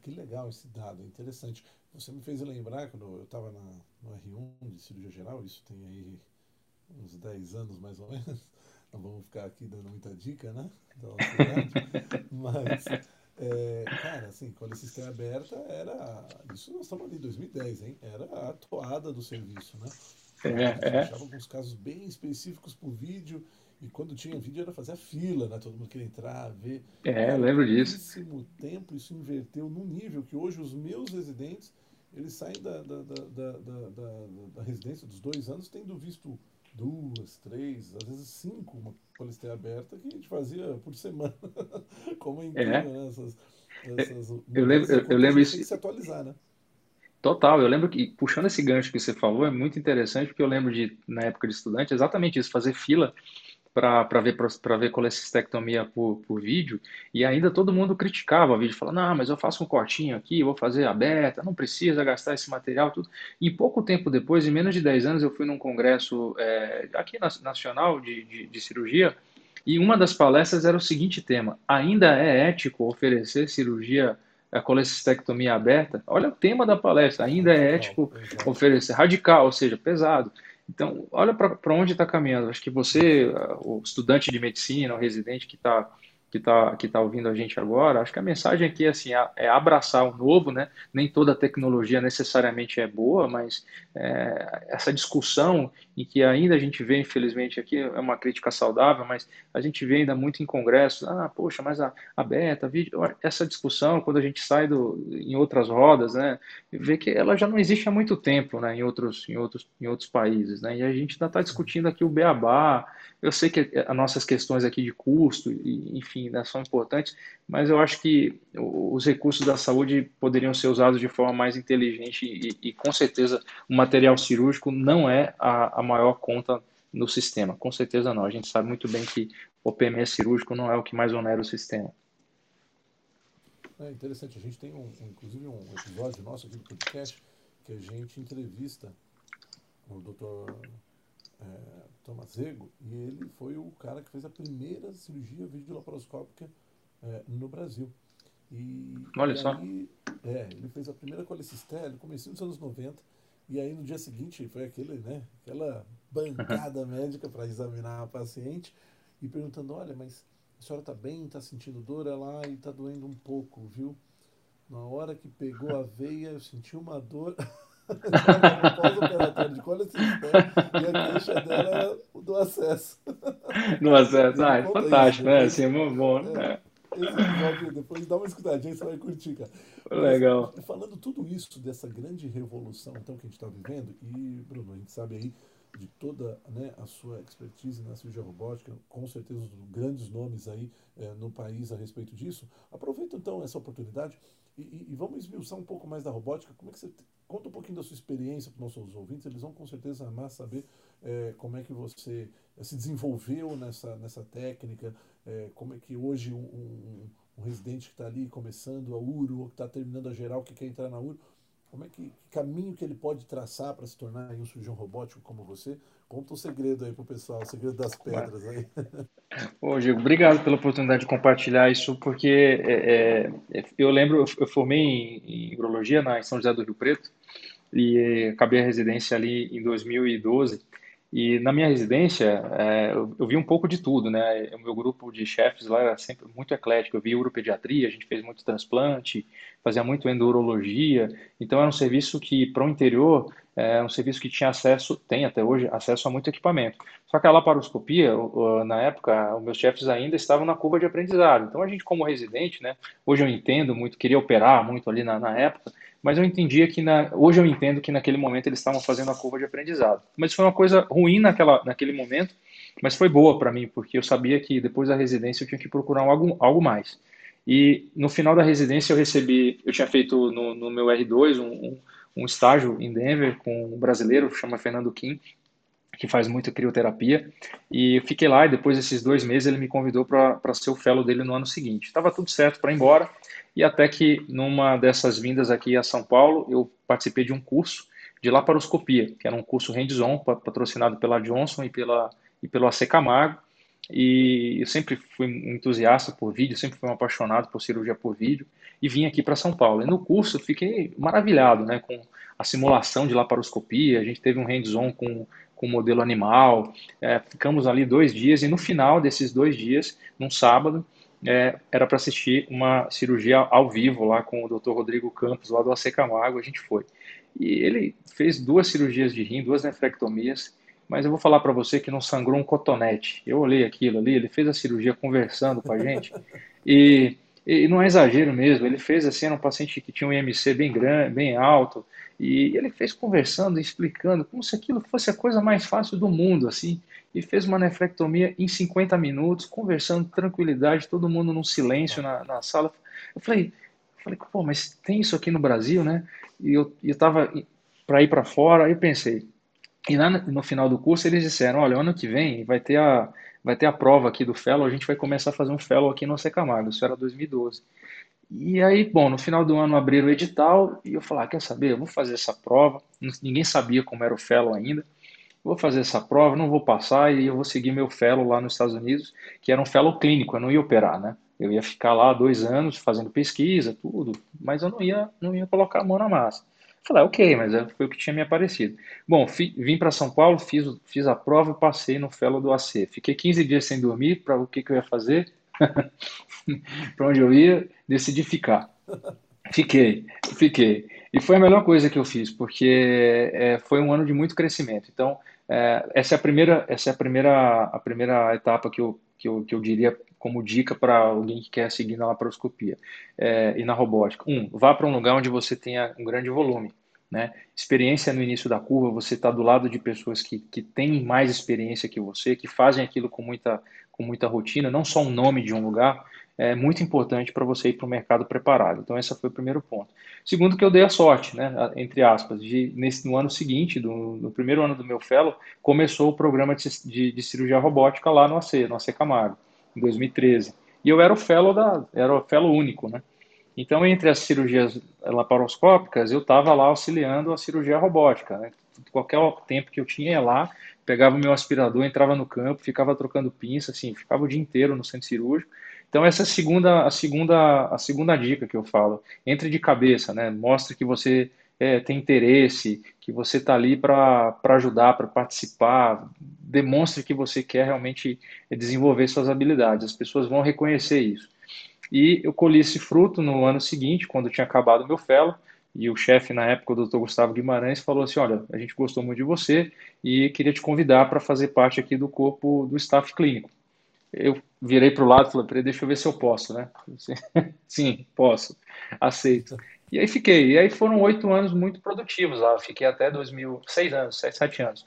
Que legal esse dado, interessante. Você me fez lembrar quando eu estava no R1 de cirurgia geral, isso tem aí uns 10 anos mais ou menos, *laughs* não vamos ficar aqui dando muita dica, né? *laughs* Mas, é, cara, assim, quando esse sistema aberta era. Isso nós estamos ali em 2010, hein? Era a toada do serviço, né? É, é. Achava alguns casos bem específicos por vídeo. E quando tinha vídeo era fazer a fila, né? Todo mundo queria entrar, ver. É, eu lembro disso. Tempo isso inverteu num nível que hoje os meus residentes, eles saem da, da, da, da, da, residência dos dois anos tendo visto duas, três, às vezes cinco, uma colesterol aberta que a gente fazia por semana. *laughs* Como é incrível, É. né? Essas, essas Eu lembro- eu- eu lembro isso- Tem que se atualizar, né? Total, eu lembro que, puxando esse gancho que você falou, é muito interessante, porque eu lembro de, na época de estudante, exatamente isso, fazer fila para ver, para ver colecistectomia por, por vídeo, e ainda todo mundo criticava o vídeo, falando, não, mas eu faço um cortinho aqui, vou fazer aberta, não precisa gastar esse material, tudo. E pouco tempo depois, em menos de 10 anos, eu fui num congresso é, aqui na- nacional de, de, de cirurgia, e uma das palestras era o seguinte tema, ainda é ético oferecer cirurgia, a colecistectomia aberta? Olha o tema da palestra, ainda é ético oferecer radical, ou seja, pesado. Então, olha para onde está caminhando. Acho que você, o estudante de medicina, o residente que está que tá, que tá ouvindo a gente agora, acho que a mensagem aqui assim, é é abraçar o novo, né? Nem toda tecnologia necessariamente é boa, mas é, essa discussão em que ainda a gente vê, infelizmente, aqui é uma crítica saudável, mas a gente vê ainda muito em congressos, ah, poxa, mas a, a beta, a vídeo, essa discussão, quando a gente sai do, em outras rodas, né? vê que ela já não existe há muito tempo, né, em outros, em outros, em outros países, né, e a gente ainda está discutindo aqui o beabá. Eu sei que as nossas questões aqui de custo, e, enfim, né, são importantes, mas eu acho que os recursos da saúde poderiam ser usados de forma mais inteligente e, e com certeza o material cirúrgico não é a, a maior conta no sistema, com certeza não. A gente sabe muito bem que o PMS cirúrgico não é o que mais onera o sistema. É interessante, a gente tem um, inclusive um episódio nosso aqui do podcast que a gente entrevista o Dr. É, Tomazego e ele foi o cara que fez a primeira cirurgia videolaparoscópica é, no Brasil. E, Olha e só. aí, é, ele fez a primeira colecistela no começo dos anos 90 e aí no dia seguinte foi aquele, né, aquela bancada *laughs* médica para examinar a paciente e perguntando, olha, mas a senhora está bem, está sentindo dor? Ela, ai, está doendo um pouco, viu? Na hora que pegou a veia, eu senti uma dor. *laughs* pós-operatório de e a queixa dela era o do acesso. No acesso, ah, é fantástico, né? Assim, é muito bom, né? Esse episódio, depois dá uma escutadinha, você vai curtir, cara. Legal. Mas, falando tudo isso, dessa grande revolução então, que a gente está vivendo, e, Bruno, a gente sabe aí de toda né, a sua expertise na cirurgia robótica, com certeza os grandes nomes aí eh, no país a respeito disso. Aproveita então essa oportunidade e, e- e vamos esmiuçar um pouco mais da robótica. Como é que você conta um pouquinho da sua experiência para os nossos ouvintes? Eles vão com certeza amar saber eh, como é que você eh, se desenvolveu nessa, nessa técnica, eh, como é que hoje um, um- um residente que está ali começando a URO, ou que está terminando a geral, que quer entrar na URO, como é que, que caminho que ele pode traçar para se tornar um cirurgião robótico como você? Conta o segredo aí pro pessoal, o segredo das pedras aí. *laughs* Ô, Diego, obrigado pela oportunidade de compartilhar isso, porque é, é, eu lembro, eu formei em, em urologia na em São José do Rio Preto e acabei a residência ali em 2012. E na minha residência, é, eu, eu vi um pouco de tudo, né? O meu grupo de chefes lá era sempre muito eclético. Eu vi uropediatria, a gente fez muito transplante, fazia muito endurologia. Então era um serviço que, para o interior, é um serviço que tinha acesso, tem até hoje, acesso a muito equipamento. Só que a laparoscopia, na época, os meus chefes ainda estavam na curva de aprendizado. Então a gente, como residente, né? Hoje eu entendo muito, queria operar muito ali na, na época, mas eu entendia que na, hoje eu entendo que naquele momento eles estavam fazendo a curva de aprendizado. Mas foi uma coisa ruim naquela, naquele momento, mas foi boa para mim, porque eu sabia que depois da residência eu tinha que procurar algo, algo mais. E no final da residência eu recebi, eu tinha feito no, no meu R2 um, um, um estágio em Denver com um brasileiro, chama Fernando Kim, que faz muita crioterapia, e eu fiquei lá e depois desses dois meses ele me convidou para ser o fellow dele no ano seguinte. Estava tudo certo para ir embora, e até que numa dessas vindas aqui a São Paulo, eu participei de um curso de laparoscopia, que era um curso hands-on, pa- patrocinado pela Johnson e, pela, e pelo AC Camargo, e eu sempre fui um entusiasta por vídeo, sempre fui um apaixonado por cirurgia por vídeo e vim aqui para São Paulo. E no curso fiquei maravilhado, né, com a simulação de laparoscopia, a gente teve um hands-on com com o modelo animal, é, ficamos ali dois dias e no final desses dois dias, num sábado, é, era para assistir uma cirurgia ao vivo lá com o Dr. Rodrigo Campos, lá do AC Camargo, a gente foi. E ele fez duas cirurgias de rim, duas nefrectomias, mas eu vou falar para você que não sangrou um cotonete. Eu olhei aquilo ali, ele fez a cirurgia conversando com a gente, e, e não é exagero mesmo, ele fez assim, era um paciente que tinha um IMC bem grande, bem alto, e ele fez conversando, explicando, como se aquilo fosse a coisa mais fácil do mundo, assim, e fez uma nefrectomia em 50 minutos, conversando, tranquilidade, todo mundo num silêncio na, na sala. Eu falei, eu falei, pô, mas tem isso aqui no Brasil, né? E eu, eu tava para ir para fora, aí eu pensei. E lá no final do curso eles disseram, olha, ano que vem vai ter a, vai ter a prova aqui do Fellow, a gente vai começar a fazer um Fellow aqui no Camargo, isso era 2012. E aí, bom, no final do ano abriram o edital e eu falei, ah, quer saber, eu vou fazer essa prova, ninguém sabia como era o Fellow ainda, vou fazer essa prova, não vou passar e eu vou seguir meu fellow lá nos Estados Unidos, que era um fellow clínico, eu não ia operar, né? Eu ia ficar lá dois anos fazendo pesquisa, tudo, mas eu não ia, não ia colocar a mão na massa. Falei, ah, ok, mas é, foi o que tinha me aparecido. Bom, fi, vim para São Paulo, fiz, fiz a prova e passei no fellow do AC. Fiquei 15 dias sem dormir, para o que, que eu ia fazer? *laughs* para onde eu ia, decidi ficar. Fiquei, fiquei. E foi a melhor coisa que eu fiz, porque é, foi um ano de muito crescimento. Então, é, essa é a primeira, essa é a primeira, a primeira etapa que eu, que eu, que eu diria como dica para alguém que quer seguir na laparoscopia é, e na robótica. Um, vá para um lugar onde você tenha um grande volume. Né? Experiência no início da curva, você está do lado de pessoas que, que têm mais experiência que você, que fazem aquilo com muita, com muita rotina, não só um nome de um lugar, é muito importante para você ir para o mercado preparado. Então, esse foi o primeiro ponto. Segundo, que eu dei a sorte, né, entre aspas, de nesse, no ano seguinte, do, no primeiro ano do meu fellow, começou o programa de, de, de cirurgia robótica lá no AC, no AC Camargo, em 2013. E eu era o fellow, da, era o fellow único, né? Então, entre as cirurgias laparoscópicas, eu estava lá auxiliando a cirurgia robótica. Né? Qualquer tempo que eu tinha lá, pegava o meu aspirador, entrava no campo, ficava trocando pinça, assim, ficava o dia inteiro no centro cirúrgico então essa é a segunda, a segunda, a segunda dica que eu falo. Entre de cabeça, né? Mostre que você é, tem interesse, que você está ali para ajudar, para participar. Demonstre que você quer realmente desenvolver suas habilidades. As pessoas vão reconhecer isso. E eu colhi esse fruto no ano seguinte, quando tinha acabado o meu fellow, e o chefe na época, o Dr. Gustavo Guimarães, falou assim: Olha, a gente gostou muito de você e queria te convidar para fazer parte aqui do corpo do staff clínico eu virei para o lado e falei, deixa eu ver se eu posso, né? *laughs* Sim, posso, aceito. E aí fiquei. E aí foram oito anos muito produtivos lá. Fiquei até 2000, seis anos, sete, sete anos.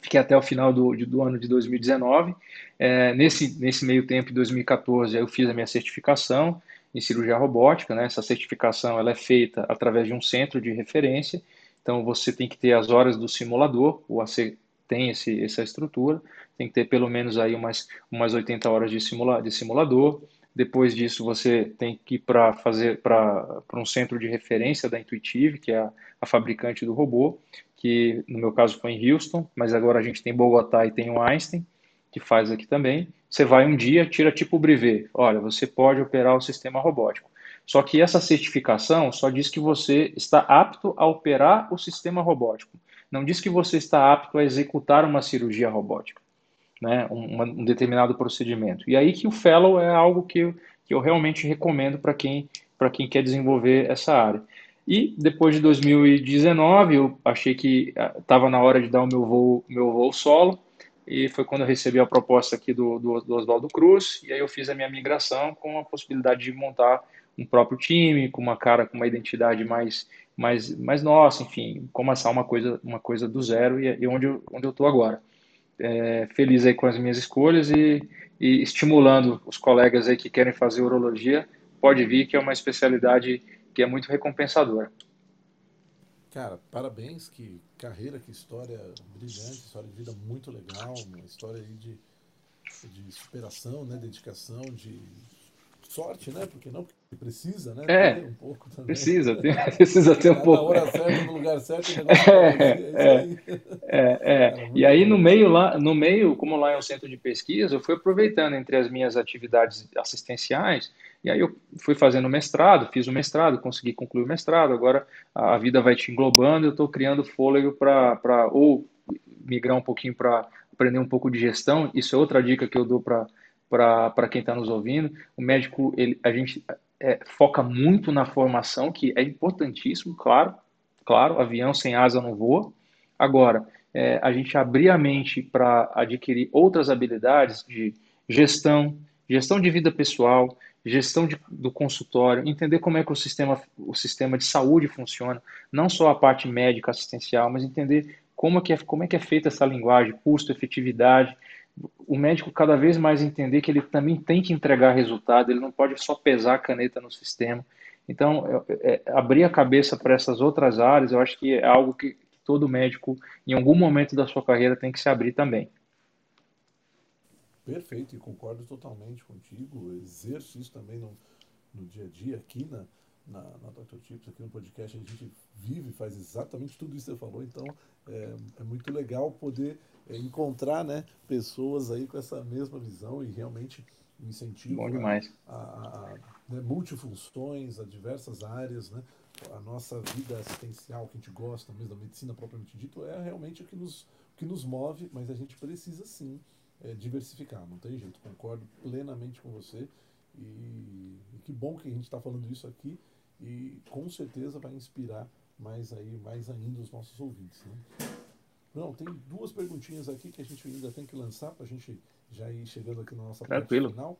Fiquei até o final do, do ano de 2019. É, nesse, nesse meio tempo, em 2014, eu fiz a minha certificação em cirurgia robótica. Né? Essa certificação ela é feita através de um centro de referência. Então, você tem que ter as horas do simulador, o AC tem esse, essa estrutura, tem que ter pelo menos aí umas, umas 80 horas de, simula, de simulador. Depois disso, você tem que ir para fazer para um centro de referência da Intuitive, que é a, a, fabricante do robô, que no meu caso foi em Houston, mas agora a gente tem Bogotá e tem o Einstein, que faz aqui também. Você vai um dia, tira tipo o brevet. Olha, você pode operar o sistema robótico. Só que essa certificação só diz que você está apto a operar o sistema robótico não diz que você está apto a executar uma cirurgia robótica, né, um, um determinado procedimento. E aí que o fellow é algo que eu, que eu realmente recomendo para quem, quem quer desenvolver essa área. E depois de 2019, eu achei que estava ah, na hora de dar o meu voo, meu voo solo, e foi quando eu recebi a proposta aqui do, do, do Oswaldo Cruz, e aí eu fiz a minha migração com a possibilidade de montar um próprio time, com uma cara com uma identidade mais mas, mas nossa, enfim, começar uma coisa, uma coisa do zero e, e onde, eu, onde eu estou agora. É, feliz aí com as minhas escolhas e, e, estimulando os colegas aí que querem fazer urologia, pode vir que é uma especialidade que é muito recompensadora. Cara, parabéns, que carreira, que história brilhante, história de vida muito legal, uma história aí de, de superação, né, dedicação, de sorte, né? Porque não porque precisa, né? É, um pouco também. Precisa, ter, *laughs* precisa ter um pouco. Na hora certa, no lugar certo, o *laughs* negócio é, é, é, é. E aí no meio lá, no meio, como lá é um centro de pesquisa, eu fui aproveitando entre as minhas atividades assistenciais, e aí eu fui fazendo mestrado, fiz o mestrado, consegui concluir o mestrado, agora a vida vai te englobando, eu estou criando fôlego para ou migrar um pouquinho para aprender um pouco de gestão, isso é outra dica que eu dou para quem está nos ouvindo. O médico, ele, a gente é, foca muito na formação, que é importantíssimo, claro, claro, avião sem asa não voa. Agora, é, a gente abrir a mente para adquirir outras habilidades de gestão, gestão de vida pessoal, gestão de, do consultório, entender como é que o sistema, o sistema de saúde funciona, não só a parte médica assistencial, mas entender como é que é, como é, que é feita essa linguagem, custo, efetividade, o médico cada vez mais entender que ele também tem que entregar resultado, ele não pode só pesar a caneta no sistema. Então, é, é, abrir a cabeça para essas outras áreas, eu acho que é algo que todo médico, em algum momento da sua carreira, tem que se abrir também. Perfeito, e concordo totalmente contigo. Exerço isso também no, no dia a dia aqui na, na, na Dr. Tips, aqui no podcast, a gente vive, faz exatamente tudo isso que você falou, então é, é muito legal poder é, encontrar né, pessoas aí com essa mesma visão e realmente um incentivo Bom demais. a, a, a né, multifunções, a diversas áreas, né? A nossa vida assistencial, que a gente gosta mesmo da medicina propriamente dito, é realmente o que nos, o que nos move, mas a gente precisa sim é, diversificar, não tem jeito. Concordo plenamente com você e, e que bom que a gente está falando isso aqui e com certeza vai inspirar mais aí, mais ainda os nossos ouvintes. Né? Não, tem duas perguntinhas aqui que a gente ainda tem que lançar para a gente já ir chegando aqui na nossa Tranquilo. parte final.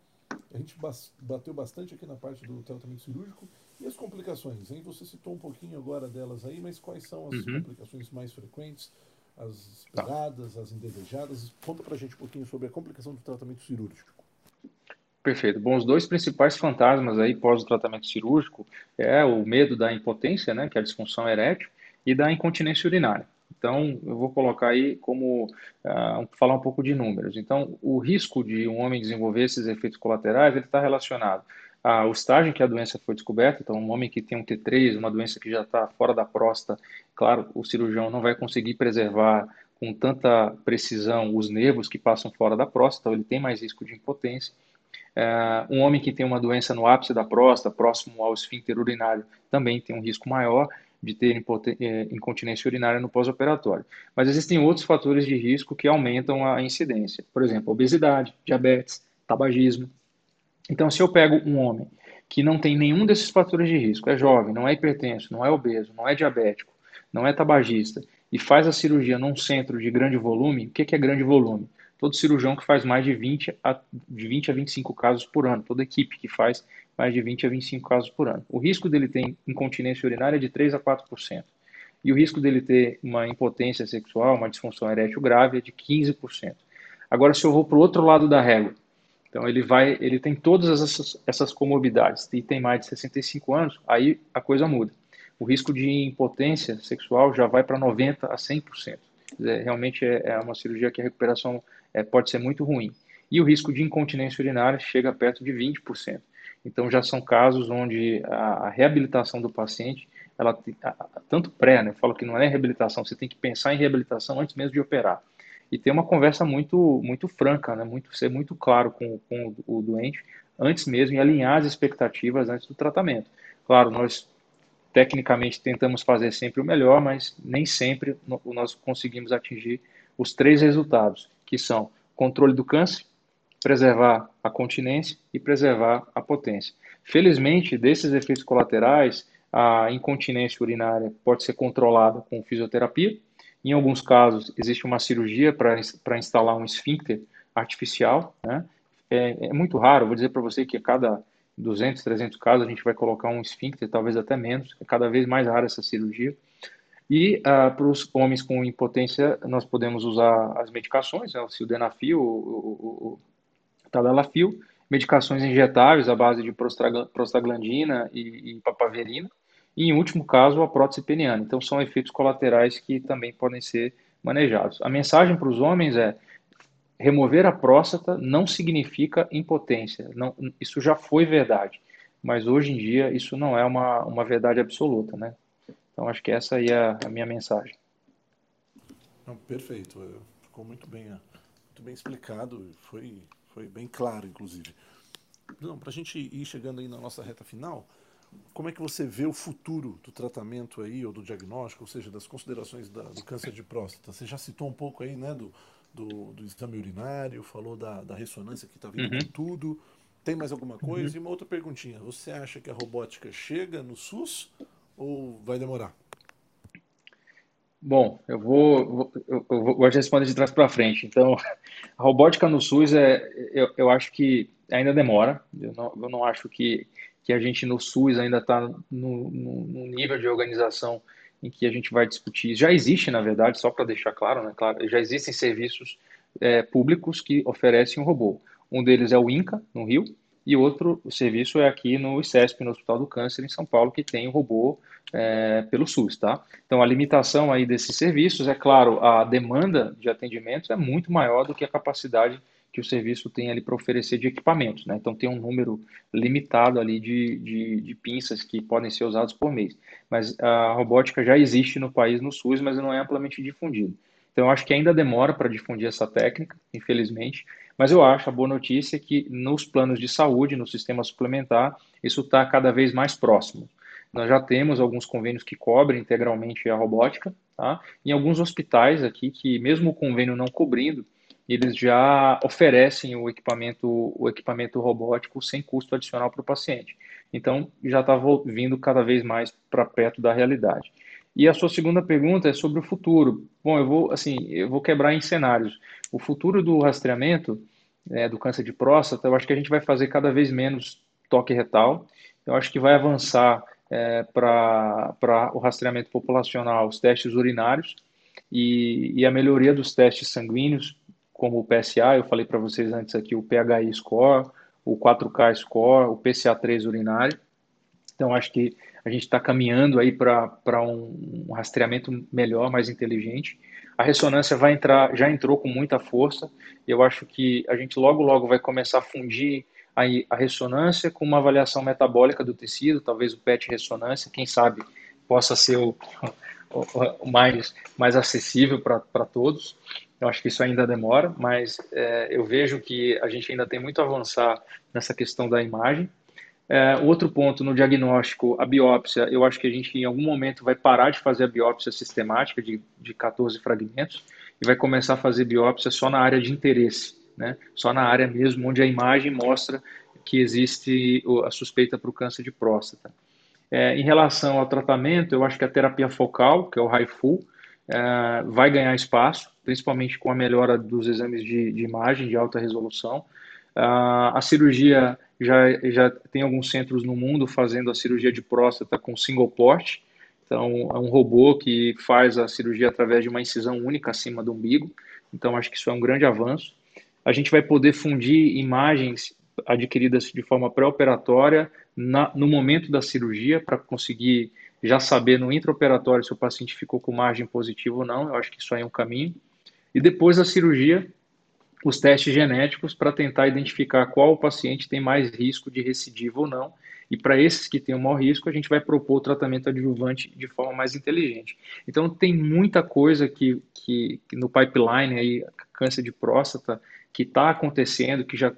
A gente bateu bastante aqui na parte do tratamento cirúrgico e as complicações, hein? Você citou um pouquinho agora delas aí, mas quais são as uhum. complicações mais frequentes, as tá. esperadas, tá. as indesejadas? Conta pra gente um pouquinho sobre a complicação do tratamento cirúrgico. Perfeito. Bom, os dois principais fantasmas aí pós o tratamento cirúrgico é o medo da impotência, né, que é a disfunção erétil, e da incontinência urinária. Então, eu vou colocar aí como uh, falar um pouco de números. Então, o risco de um homem desenvolver esses efeitos colaterais ele está relacionado ao estágio em que a doença foi descoberta. Então, um homem que tem um T3, uma doença que já está fora da próstata, claro, o cirurgião não vai conseguir preservar com tanta precisão os nervos que passam fora da próstata, então ele tem mais risco de impotência. Uh, um homem que tem uma doença no ápice da próstata, próximo ao esfíncter urinário, também tem um risco maior de ter eh, incontinência urinária no pós-operatório. Mas existem outros fatores de risco que aumentam a incidência. Por exemplo, obesidade, diabetes, tabagismo. Então, se eu pego um homem que não tem nenhum desses fatores de risco, é jovem, não é hipertenso, não é obeso, não é diabético, não é tabagista, e faz a cirurgia num centro de grande volume, o que é grande volume? todo cirurgião que faz mais de 20 a, de 20 a 25 casos por ano, toda equipe que faz mais de 20 a 25 casos por ano. O risco dele ter incontinência urinária é de 3 a 4%. E o risco dele ter uma impotência sexual, uma disfunção erétil grave é de 15%. Agora, se eu vou para o outro lado da régua, então ele vai, ele tem todas essas, essas comorbidades e tem mais de 65 anos, aí a coisa muda. O risco de impotência sexual já vai para 90 a 100%. É, realmente é, é, uma cirurgia que a recuperação é, pode ser muito ruim. E o risco de incontinência urinária chega perto de 20%. Então, já são casos onde a, a reabilitação do paciente, ela tanto pré, né, eu falo que não é reabilitação, você tem que pensar em reabilitação antes mesmo de operar. E ter uma conversa muito, muito franca, né, muito, ser muito claro com, com o doente antes mesmo e alinhar as expectativas antes do tratamento. Claro, nós tecnicamente tentamos fazer sempre o melhor, mas nem sempre nós conseguimos atingir os três resultados, que são controle do câncer, preservar a continência e preservar a potência. Felizmente, desses efeitos colaterais, a incontinência urinária pode ser controlada com fisioterapia. Em alguns casos, existe uma cirurgia para instalar um esfíncter artificial. Né? É, é, muito raro, vou dizer para você que a cada 200, 300 casos, a gente vai colocar um esfíncter, talvez até menos, é cada vez mais rara essa cirurgia. E uh, para os homens com impotência, nós podemos usar as medicações, né, o sildenafil, o, o, o tadalafil, medicações injetáveis à base de prostaglandina e, e papaverina, e em último caso a prótese peniana. Então são efeitos colaterais que também podem ser manejados. A mensagem para os homens é remover a próstata não significa impotência. Não, isso já foi verdade, mas hoje em dia isso não é uma, uma verdade absoluta, né? Então acho que essa aí é a minha mensagem. Não, perfeito, é, ficou muito bem, é, muito bem explicado, foi, foi bem claro, inclusive. Não, para a gente ir chegando aí na nossa reta final, como é que você vê o futuro do tratamento aí, ou do diagnóstico, ou seja, das considerações da, do câncer de próstata? Você já citou um pouco aí, né, do, do, do exame urinário, falou da, da ressonância que está vindo uhum. com tudo. Tem mais alguma coisa? Uhum. E uma outra perguntinha. Você acha que a robótica chega no SUS ou vai demorar? Bom, eu vou, eu, eu vou responder de trás para frente. Então, *laughs* a robótica no SUS é, eu, eu acho que ainda demora. Eu não, eu não acho que que a gente no SUS ainda está no, nível de organização em que a gente vai discutir. Já existe, na verdade, só para deixar claro, né, claro, já existem serviços é, públicos que oferecem um robô. Um deles é o INCA, no Rio, e outro serviço é aqui no ICESP, no Hospital do Câncer, em São Paulo, que tem o robô é, pelo SUS, tá? Então, a limitação aí desses serviços, é claro, a demanda de atendimentos é muito maior do que a capacidade que o serviço tem ali para oferecer de equipamentos. Né? Então tem um número limitado ali de, de, de, pinças que podem ser usados por mês. Mas a robótica já existe no país, no SUS, mas não é amplamente difundida. Então eu acho que ainda demora para difundir essa técnica, infelizmente. Mas eu acho a boa notícia é que nos planos de saúde, no sistema suplementar, isso está cada vez mais próximo. Nós já temos alguns convênios que cobrem integralmente a robótica, tá? Em alguns hospitais aqui que, mesmo o convênio não cobrindo, eles já oferecem o equipamento, o equipamento robótico sem custo adicional para o paciente. Então, já está vindo cada vez mais para perto da realidade. E a sua segunda pergunta é sobre o futuro. Bom, eu vou assim, eu vou quebrar em cenários. O futuro do rastreamento é, do câncer de próstata, eu acho que a gente vai fazer cada vez menos toque retal. Eu acho que vai avançar é, para o rastreamento populacional, os testes urinários e, e a melhoria dos testes sanguíneos como o PSA, eu falei para vocês antes aqui, o PHI score, o 4K score, o PCA3 urinário. Então, acho que a gente está caminhando aí para um, um rastreamento melhor, mais inteligente. A ressonância vai entrar, já entrou com muita força. Eu acho que a gente logo, logo vai começar a fundir aí a ressonância com uma avaliação metabólica do tecido, talvez o PET ressonância, quem sabe possa ser o, *laughs* o, o mais, mais acessível para todos. Eu acho que isso ainda demora, mas é, eu vejo que a gente ainda tem muito a avançar nessa questão da imagem. É, outro ponto no diagnóstico, a biópsia, eu acho que a gente em algum momento vai parar de fazer a biópsia sistemática de, de 14 fragmentos e vai começar a fazer biópsia só na área de interesse, né? só na área mesmo onde a imagem mostra que existe a suspeita para o câncer de próstata. É, em relação ao tratamento, eu acho que a terapia focal, que é o HIFU, é, vai ganhar espaço, principalmente com a melhora dos exames de, de imagem de alta resolução. Uh, a cirurgia já, já tem alguns centros no mundo fazendo a cirurgia de próstata com single port. Então, é um robô que faz a cirurgia através de uma incisão única acima do umbigo. Então, acho que isso é um grande avanço. A gente vai poder fundir imagens adquiridas de forma pré-operatória no momento da cirurgia para conseguir já saber no intraoperatório se o paciente ficou com margem positiva ou não. Eu acho que isso aí é um caminho. E depois da cirurgia, os testes genéticos para tentar identificar qual o paciente tem mais risco de recidiva ou não. E para esses que têm o maior risco, a gente vai propor o tratamento adjuvante de forma mais inteligente. Então, tem muita coisa que, que, que no pipeline, aí, câncer de próstata, que está acontecendo, que já,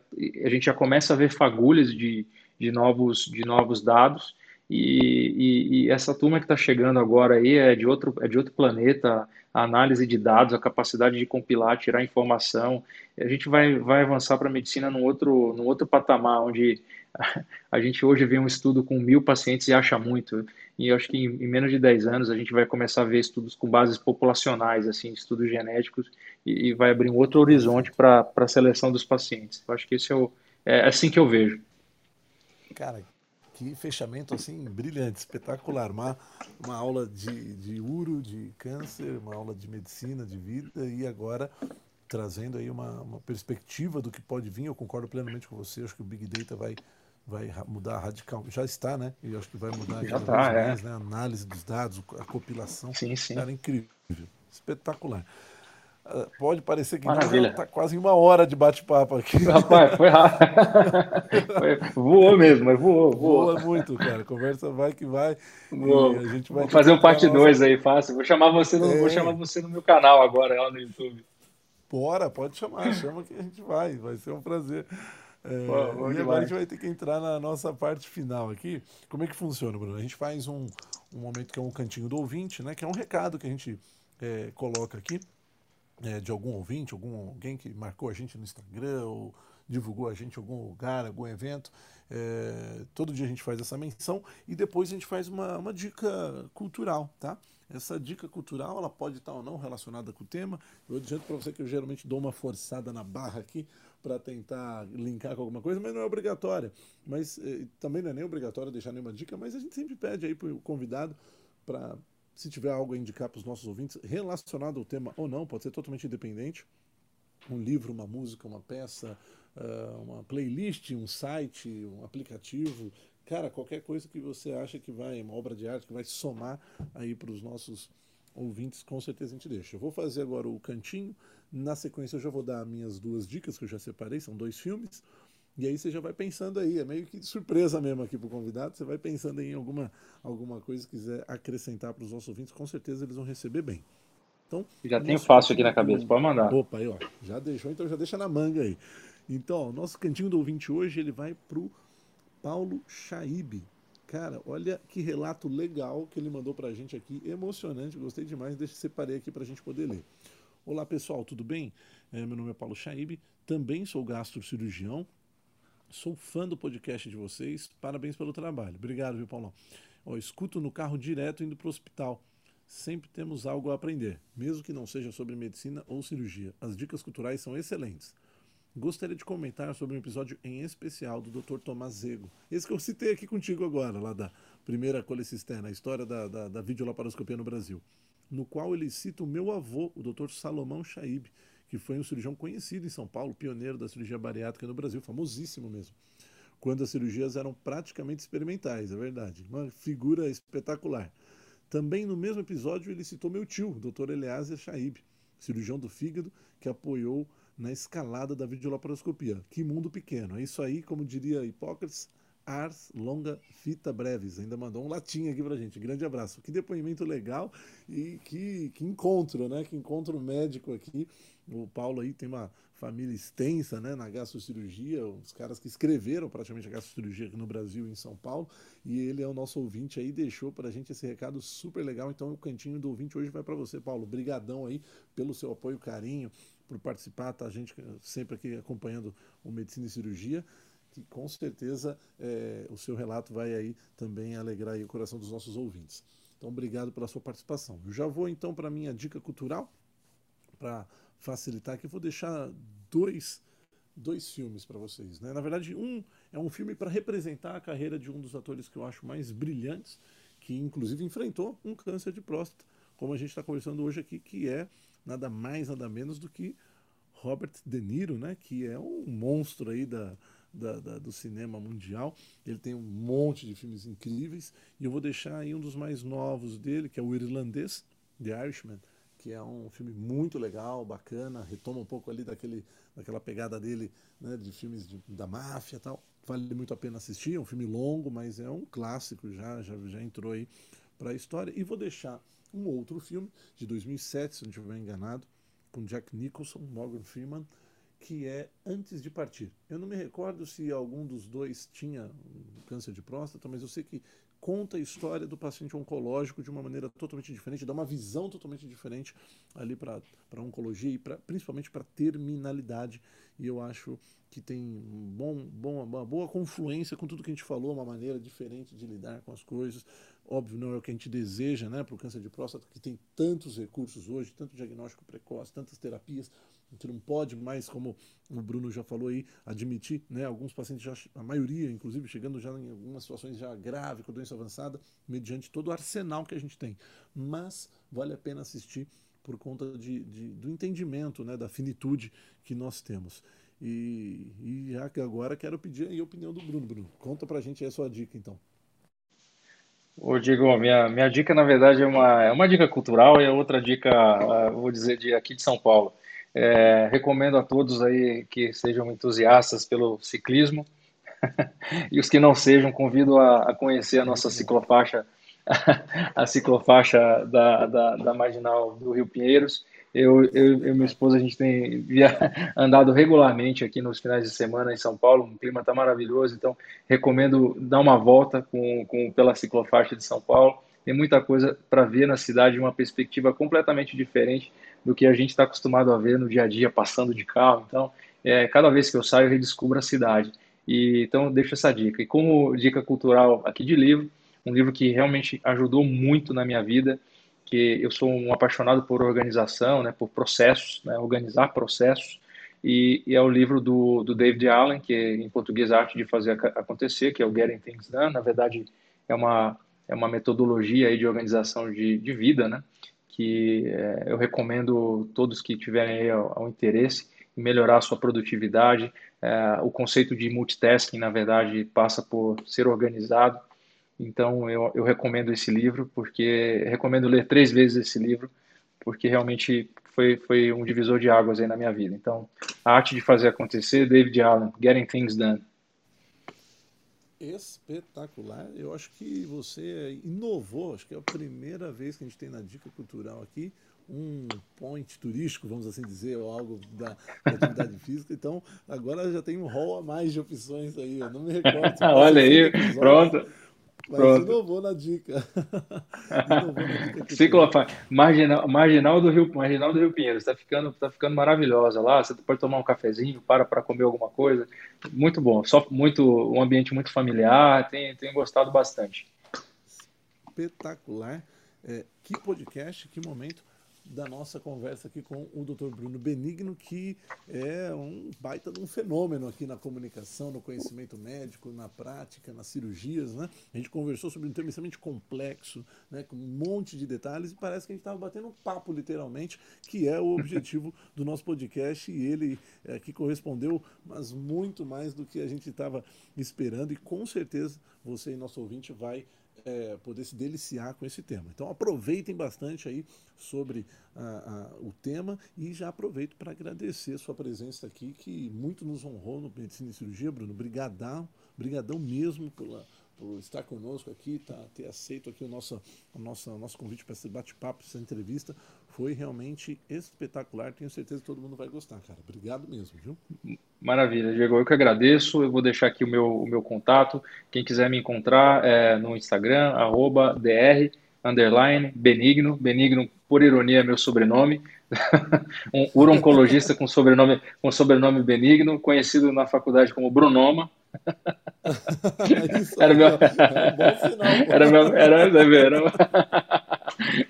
a gente já começa a ver fagulhas de, de, novos, de novos dados. E, e, e essa turma que está chegando agora aí é de outro, é de outro planeta a análise de dados, a capacidade de compilar, tirar informação. A gente vai, vai avançar para a medicina num outro, num outro patamar, onde *laughs* a gente hoje vê um estudo com mil pacientes e acha muito. E eu acho que em, menos de 10 anos a gente vai começar a ver estudos com bases populacionais, assim, estudos genéticos, e, e vai abrir um outro horizonte para a seleção dos pacientes. Eu acho que esse é, o, é assim que eu vejo. Cara, que fechamento assim brilhante, espetacular. Uma, uma aula de, de uro, de câncer, uma aula de medicina, de vida e agora trazendo aí uma, uma perspectiva do que pode vir. Eu concordo plenamente com você. Acho que o Big Data vai, vai mudar radical. Já está, né? E acho que vai mudar Já tá, é. mais, né? A análise dos dados, a compilação. Sim, sim. Cara, incrível. Espetacular. Ah, pode parecer que Maravilha. não, tá quase uma hora de bate-papo aqui. *laughs* Rapaz, foi rápido. *laughs* Voou mesmo, mas voou, voou. Voa muito, cara. Conversa vai que vai. Vou, a gente vai vou fazer um parte nossa- 2 aí, fácil. Vou chamar você no, É. vou chamar você no meu canal agora, lá no YouTube. Bora, pode chamar, chama que a gente vai, vai ser um prazer. É, e agora a gente vai ter que entrar na nossa parte final aqui. Como é que funciona, Bruno? A gente faz um, um momento que é um cantinho do ouvinte, né? Que é um recado que a gente é, coloca aqui é, de algum ouvinte, algum alguém que marcou a gente no Instagram ou divulgou a gente em algum lugar, algum evento. É, todo dia a gente faz essa menção e depois a gente faz uma, uma dica cultural, tá? Essa dica cultural ela pode estar ou não relacionada com o tema. Eu adianto para você que eu geralmente dou uma forçada na barra aqui para tentar linkar com alguma coisa, mas não é obrigatória. Mas eh, também não é nem obrigatório deixar nenhuma dica, mas a gente sempre pede aí para o convidado para se tiver algo a indicar para os nossos ouvintes relacionado ao tema ou não, pode ser totalmente independente. Um livro, uma música, uma peça, ah, uma playlist, um site, um aplicativo, cara, qualquer coisa que você acha que vai, uma obra de arte que vai somar aí para os nossos ouvintes, com certeza a gente deixa. Eu vou fazer agora o cantinho, na sequência eu já vou dar minhas duas dicas que eu já separei, são dois filmes. E aí você já vai pensando aí, é meio que surpresa mesmo aqui para o convidado, você vai pensando em alguma, alguma coisa que quiser acrescentar para os nossos ouvintes, com certeza eles vão receber bem. Então, Já tenho fácil aqui na cabeça, do- pode mandar. Opa, aí ó, já deixou, então já deixa na manga aí. Então, ó, o nosso cantinho do ouvinte hoje, ele vai pro Paulo Chaib. Cara, olha que relato legal que ele mandou pra gente aqui, emocionante, gostei demais, deixa eu separei aqui pra gente poder ler. Olá pessoal, tudo bem? É, meu nome é Paulo Chaib, também sou gastrocirurgião, sou fã do podcast de vocês, parabéns pelo trabalho. Obrigado, viu, Paulão? Escuto no carro direto indo pro hospital. Sempre temos algo a aprender, mesmo que não seja sobre medicina ou cirurgia. As dicas culturais são excelentes. Gostaria de comentar sobre um episódio em especial do Dr. Tomás Zego. Esse que eu citei aqui contigo agora, lá da primeira colecisterna, a história da, da, da videolaparoscopia no Brasil. No qual ele cita o meu avô, o Dr. Salomão Chaib, que foi um cirurgião conhecido em São Paulo, pioneiro da cirurgia bariátrica no Brasil, famosíssimo mesmo. Quando as cirurgias eram praticamente experimentais, é verdade. Uma figura espetacular. Também no mesmo episódio ele citou meu tio, o Dr. Eleazer Chaib, cirurgião do fígado, que apoiou na escalada da videolaparoscopia. Que mundo pequeno. É isso aí, como diria Hipócrates, ars longa fita breves. Ainda mandou um latim aqui pra gente. Grande abraço. Que depoimento legal e que, que encontro, né? Que encontro médico aqui. O Paulo aí tem uma família extensa, né, na gastrocirurgia, os caras que escreveram praticamente a gastrocirurgia aqui no Brasil e em São Paulo, e ele é o nosso ouvinte aí, deixou pra gente esse recado super legal. Então o cantinho do ouvinte hoje vai para você, Paulo. Brigadão aí pelo seu apoio, carinho, por participar, tá a gente sempre aqui acompanhando o Medicina e Cirurgia, que com certeza é, o seu relato vai aí também alegrar aí o coração dos nossos ouvintes. Então, obrigado pela sua participação. Eu já vou então para a minha dica cultural, para facilitar aqui, vou deixar dois, dois filmes para vocês. Né? Na verdade, um é um filme para representar a carreira de um dos atores que eu acho mais brilhantes, que inclusive enfrentou um câncer de próstata, como a gente está conversando hoje aqui, que é nada mais, nada menos do que Robert De Niro, né? que é um monstro aí da, da, da, do cinema mundial. Ele tem um monte de filmes incríveis. E eu vou deixar aí um dos mais novos dele, que é o Irlandês, The Irishman, que é um filme muito legal, bacana, retoma um pouco ali daquele, daquela pegada dele, né, de filmes de, da máfia e tal. Vale muito a pena assistir, é um filme longo, mas é um clássico já, já, já entrou aí para a história. E vou deixar um outro filme de 2007, se não estiver enganado, com Jack Nicholson, Morgan Freeman, que é Antes de Partir. Eu não me recordo se algum dos dois tinha câncer de próstata, mas eu sei que conta a história do paciente oncológico de uma maneira totalmente diferente, dá uma visão totalmente diferente ali para a oncologia e pra, principalmente para terminalidade. E eu acho que tem um bom, bom, uma boa confluência com tudo que a gente falou, uma maneira diferente de lidar com as coisas. Óbvio, não é o que a gente deseja né, para o câncer de próstata, que tem tantos recursos hoje, tanto diagnóstico precoce, tantas terapias. A gente não pode mais, como o Bruno já falou aí, admitir, né, alguns pacientes, já, a maioria, inclusive, chegando já em algumas situações já grave, com doença avançada, mediante todo o arsenal que a gente tem. Mas vale a pena assistir por conta de, de, do entendimento, né, da finitude que nós temos. E, e já que agora quero pedir a opinião do Bruno. Bruno, conta pra gente aí a sua dica, então. Ô, Diego, minha, minha dica, na verdade, é uma, é uma dica cultural e é outra dica, ah, vou dizer, de aqui de São Paulo. É, recomendo a todos aí que sejam entusiastas pelo ciclismo *laughs* e os que não sejam, convido a, a conhecer a nossa ciclofaixa, *laughs* a ciclofaixa da, da, da Marginal do Rio Pinheiros. Eu, eu, e minha esposa, a gente tem via, *laughs* andado regularmente aqui nos finais de semana em São Paulo, o clima está maravilhoso, então recomendo dar uma volta com, com, pela ciclofaixa de São Paulo. Tem muita coisa para ver na cidade, uma perspectiva completamente diferente do que a gente está acostumado a ver no dia a dia, passando de carro. Então, é, cada vez que eu saio, eu redescubro a cidade. E, então, deixo essa dica. E como dica cultural aqui de livro, um livro que realmente ajudou muito na minha vida, que eu sou um apaixonado por organização, né, por processos, né, organizar processos, e, e, é o livro do, do David Allen, que é, em português Arte de Fazer Acontecer, que é o Getting Things Done, na verdade é uma, é uma metodologia aí de organização de, de vida, né, que é, eu recomendo todos que tiverem aí ao, ao interesse em melhorar a sua produtividade, é, o conceito de multitasking, na verdade, passa por ser organizado, então eu, eu recomendo esse livro, porque recomendo ler três vezes esse livro, porque realmente foi, foi um divisor de águas aí na minha vida. Então, a arte de fazer acontecer, David Allen, Getting Things Done. Espetacular. Eu acho que você inovou, acho que é a primeira vez que a gente tem na Dica Cultural aqui um point turístico, vamos assim dizer, ou algo da, da atividade *laughs* física. Então, agora já tem um rol a mais de opções aí. Eu não me recordo. *laughs* Olha aí, pronto. Mas Pronto. inovou na dica. *laughs* inovou na dica Ciclofaixa. Marginal, marginal, do Rio, marginal do Rio Pinheiro. Está ficando, tá ficando maravilhosa lá. Você pode tomar um cafezinho, para para comer alguma coisa. Muito bom. Só muito, um ambiente muito familiar. Tem, tem gostado bastante. Espetacular. É, que podcast, que momento da nossa conversa aqui com o Dr. Bruno Benigno, que é um baita de um fenômeno aqui na comunicação, no conhecimento médico, na prática, nas cirurgias, né? A gente conversou sobre um tema extremamente complexo, né, com um monte de detalhes, e parece que a gente estava batendo um papo, literalmente, que é o objetivo do nosso podcast, e ele é, que correspondeu, mas muito mais do que a gente estava esperando, e com certeza você e nosso ouvinte vai é, poder se deliciar com esse tema. Então aproveitem bastante aí sobre o tema e já aproveito para agradecer sua presença aqui, que muito nos honrou no Medicina e Cirurgia, Bruno. Brigadão, brigadão mesmo pela, por estar conosco aqui, tá, ter aceito aqui o nosso, o nosso, o nosso convite para esse bate-papo, essa entrevista. Foi realmente espetacular. Tenho certeza que todo mundo vai gostar, cara. Obrigado mesmo, viu? Maravilha, Diego. Eu que agradeço. Eu vou deixar aqui o meu, o meu contato. Quem quiser me encontrar é no Instagram, arroba dr, underline, benigno. Benigno, por ironia, é meu sobrenome. *laughs* um uroncologista com sobrenome, com sobrenome benigno, conhecido na faculdade como Brunoma. Era meu, era meu, era, era,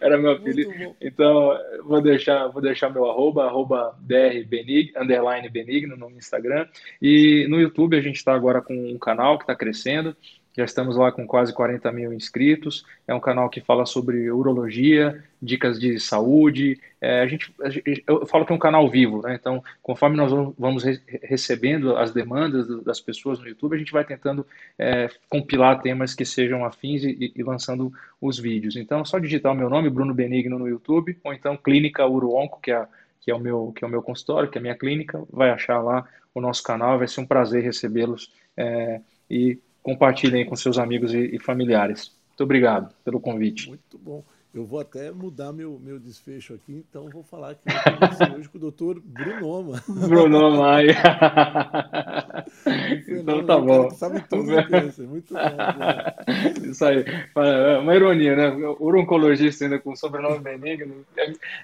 era meu apelido. Então, vou deixar, vou deixar meu arroba, arroba drbenig, underline benigno no Instagram. E no YouTube a gente está agora com um canal que está crescendo. Já estamos lá com quase 40 mil inscritos. É um canal que fala sobre urologia, dicas de saúde. É, a, gente, a eu falo que é um canal vivo, né? Então, conforme nós vamos re recebendo as demandas das pessoas no YouTube, a gente vai tentando é, compilar temas que sejam afins e, e, lançando os vídeos. Então, é só digitar o meu nome, Bruno Benigno, no YouTube, ou então Clínica Uruonco, que é, que é, o, meu, que é o meu consultório, que é a minha clínica, vai achar lá o nosso canal. Vai ser um prazer recebê-los. É, e compartilhem com seus amigos e, e familiares. Muito obrigado pelo convite. Muito bom. Eu vou até mudar meu, meu desfecho aqui, então vou falar que eu hoje com o doutor Brunoma. Brunoma, aí. então tá bom. Sabe tudo que muito bom. Isso aí. É uma ironia, né? O oncologista ainda com sobrenome benigno.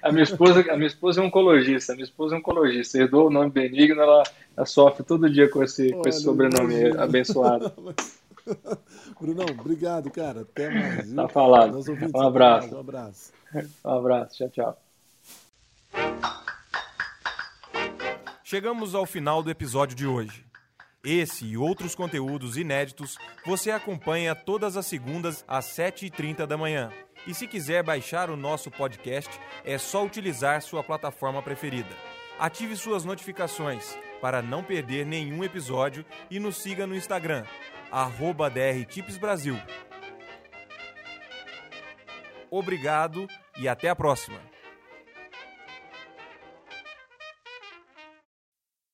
A minha esposa, a minha esposa é oncologista, a minha esposa é oncologista. Herdou o nome benigno, ela, ela sofre todo dia com esse, Olha, com esse sobrenome abençoado. *laughs* *laughs* Brunão, obrigado, cara. Até mais. Viu? Tá falado. Um abraço. Um abraço. Um abraço. Tchau, tchau. Chegamos ao final do episódio de hoje. Esse e outros conteúdos inéditos você acompanha todas as segundas às 7h30 da manhã. E se quiser baixar o nosso podcast, é só utilizar sua plataforma preferida. Ative suas notificações para não perder nenhum episódio e nos siga no Instagram, arroba DR Tips Brasil. Obrigado e até a próxima!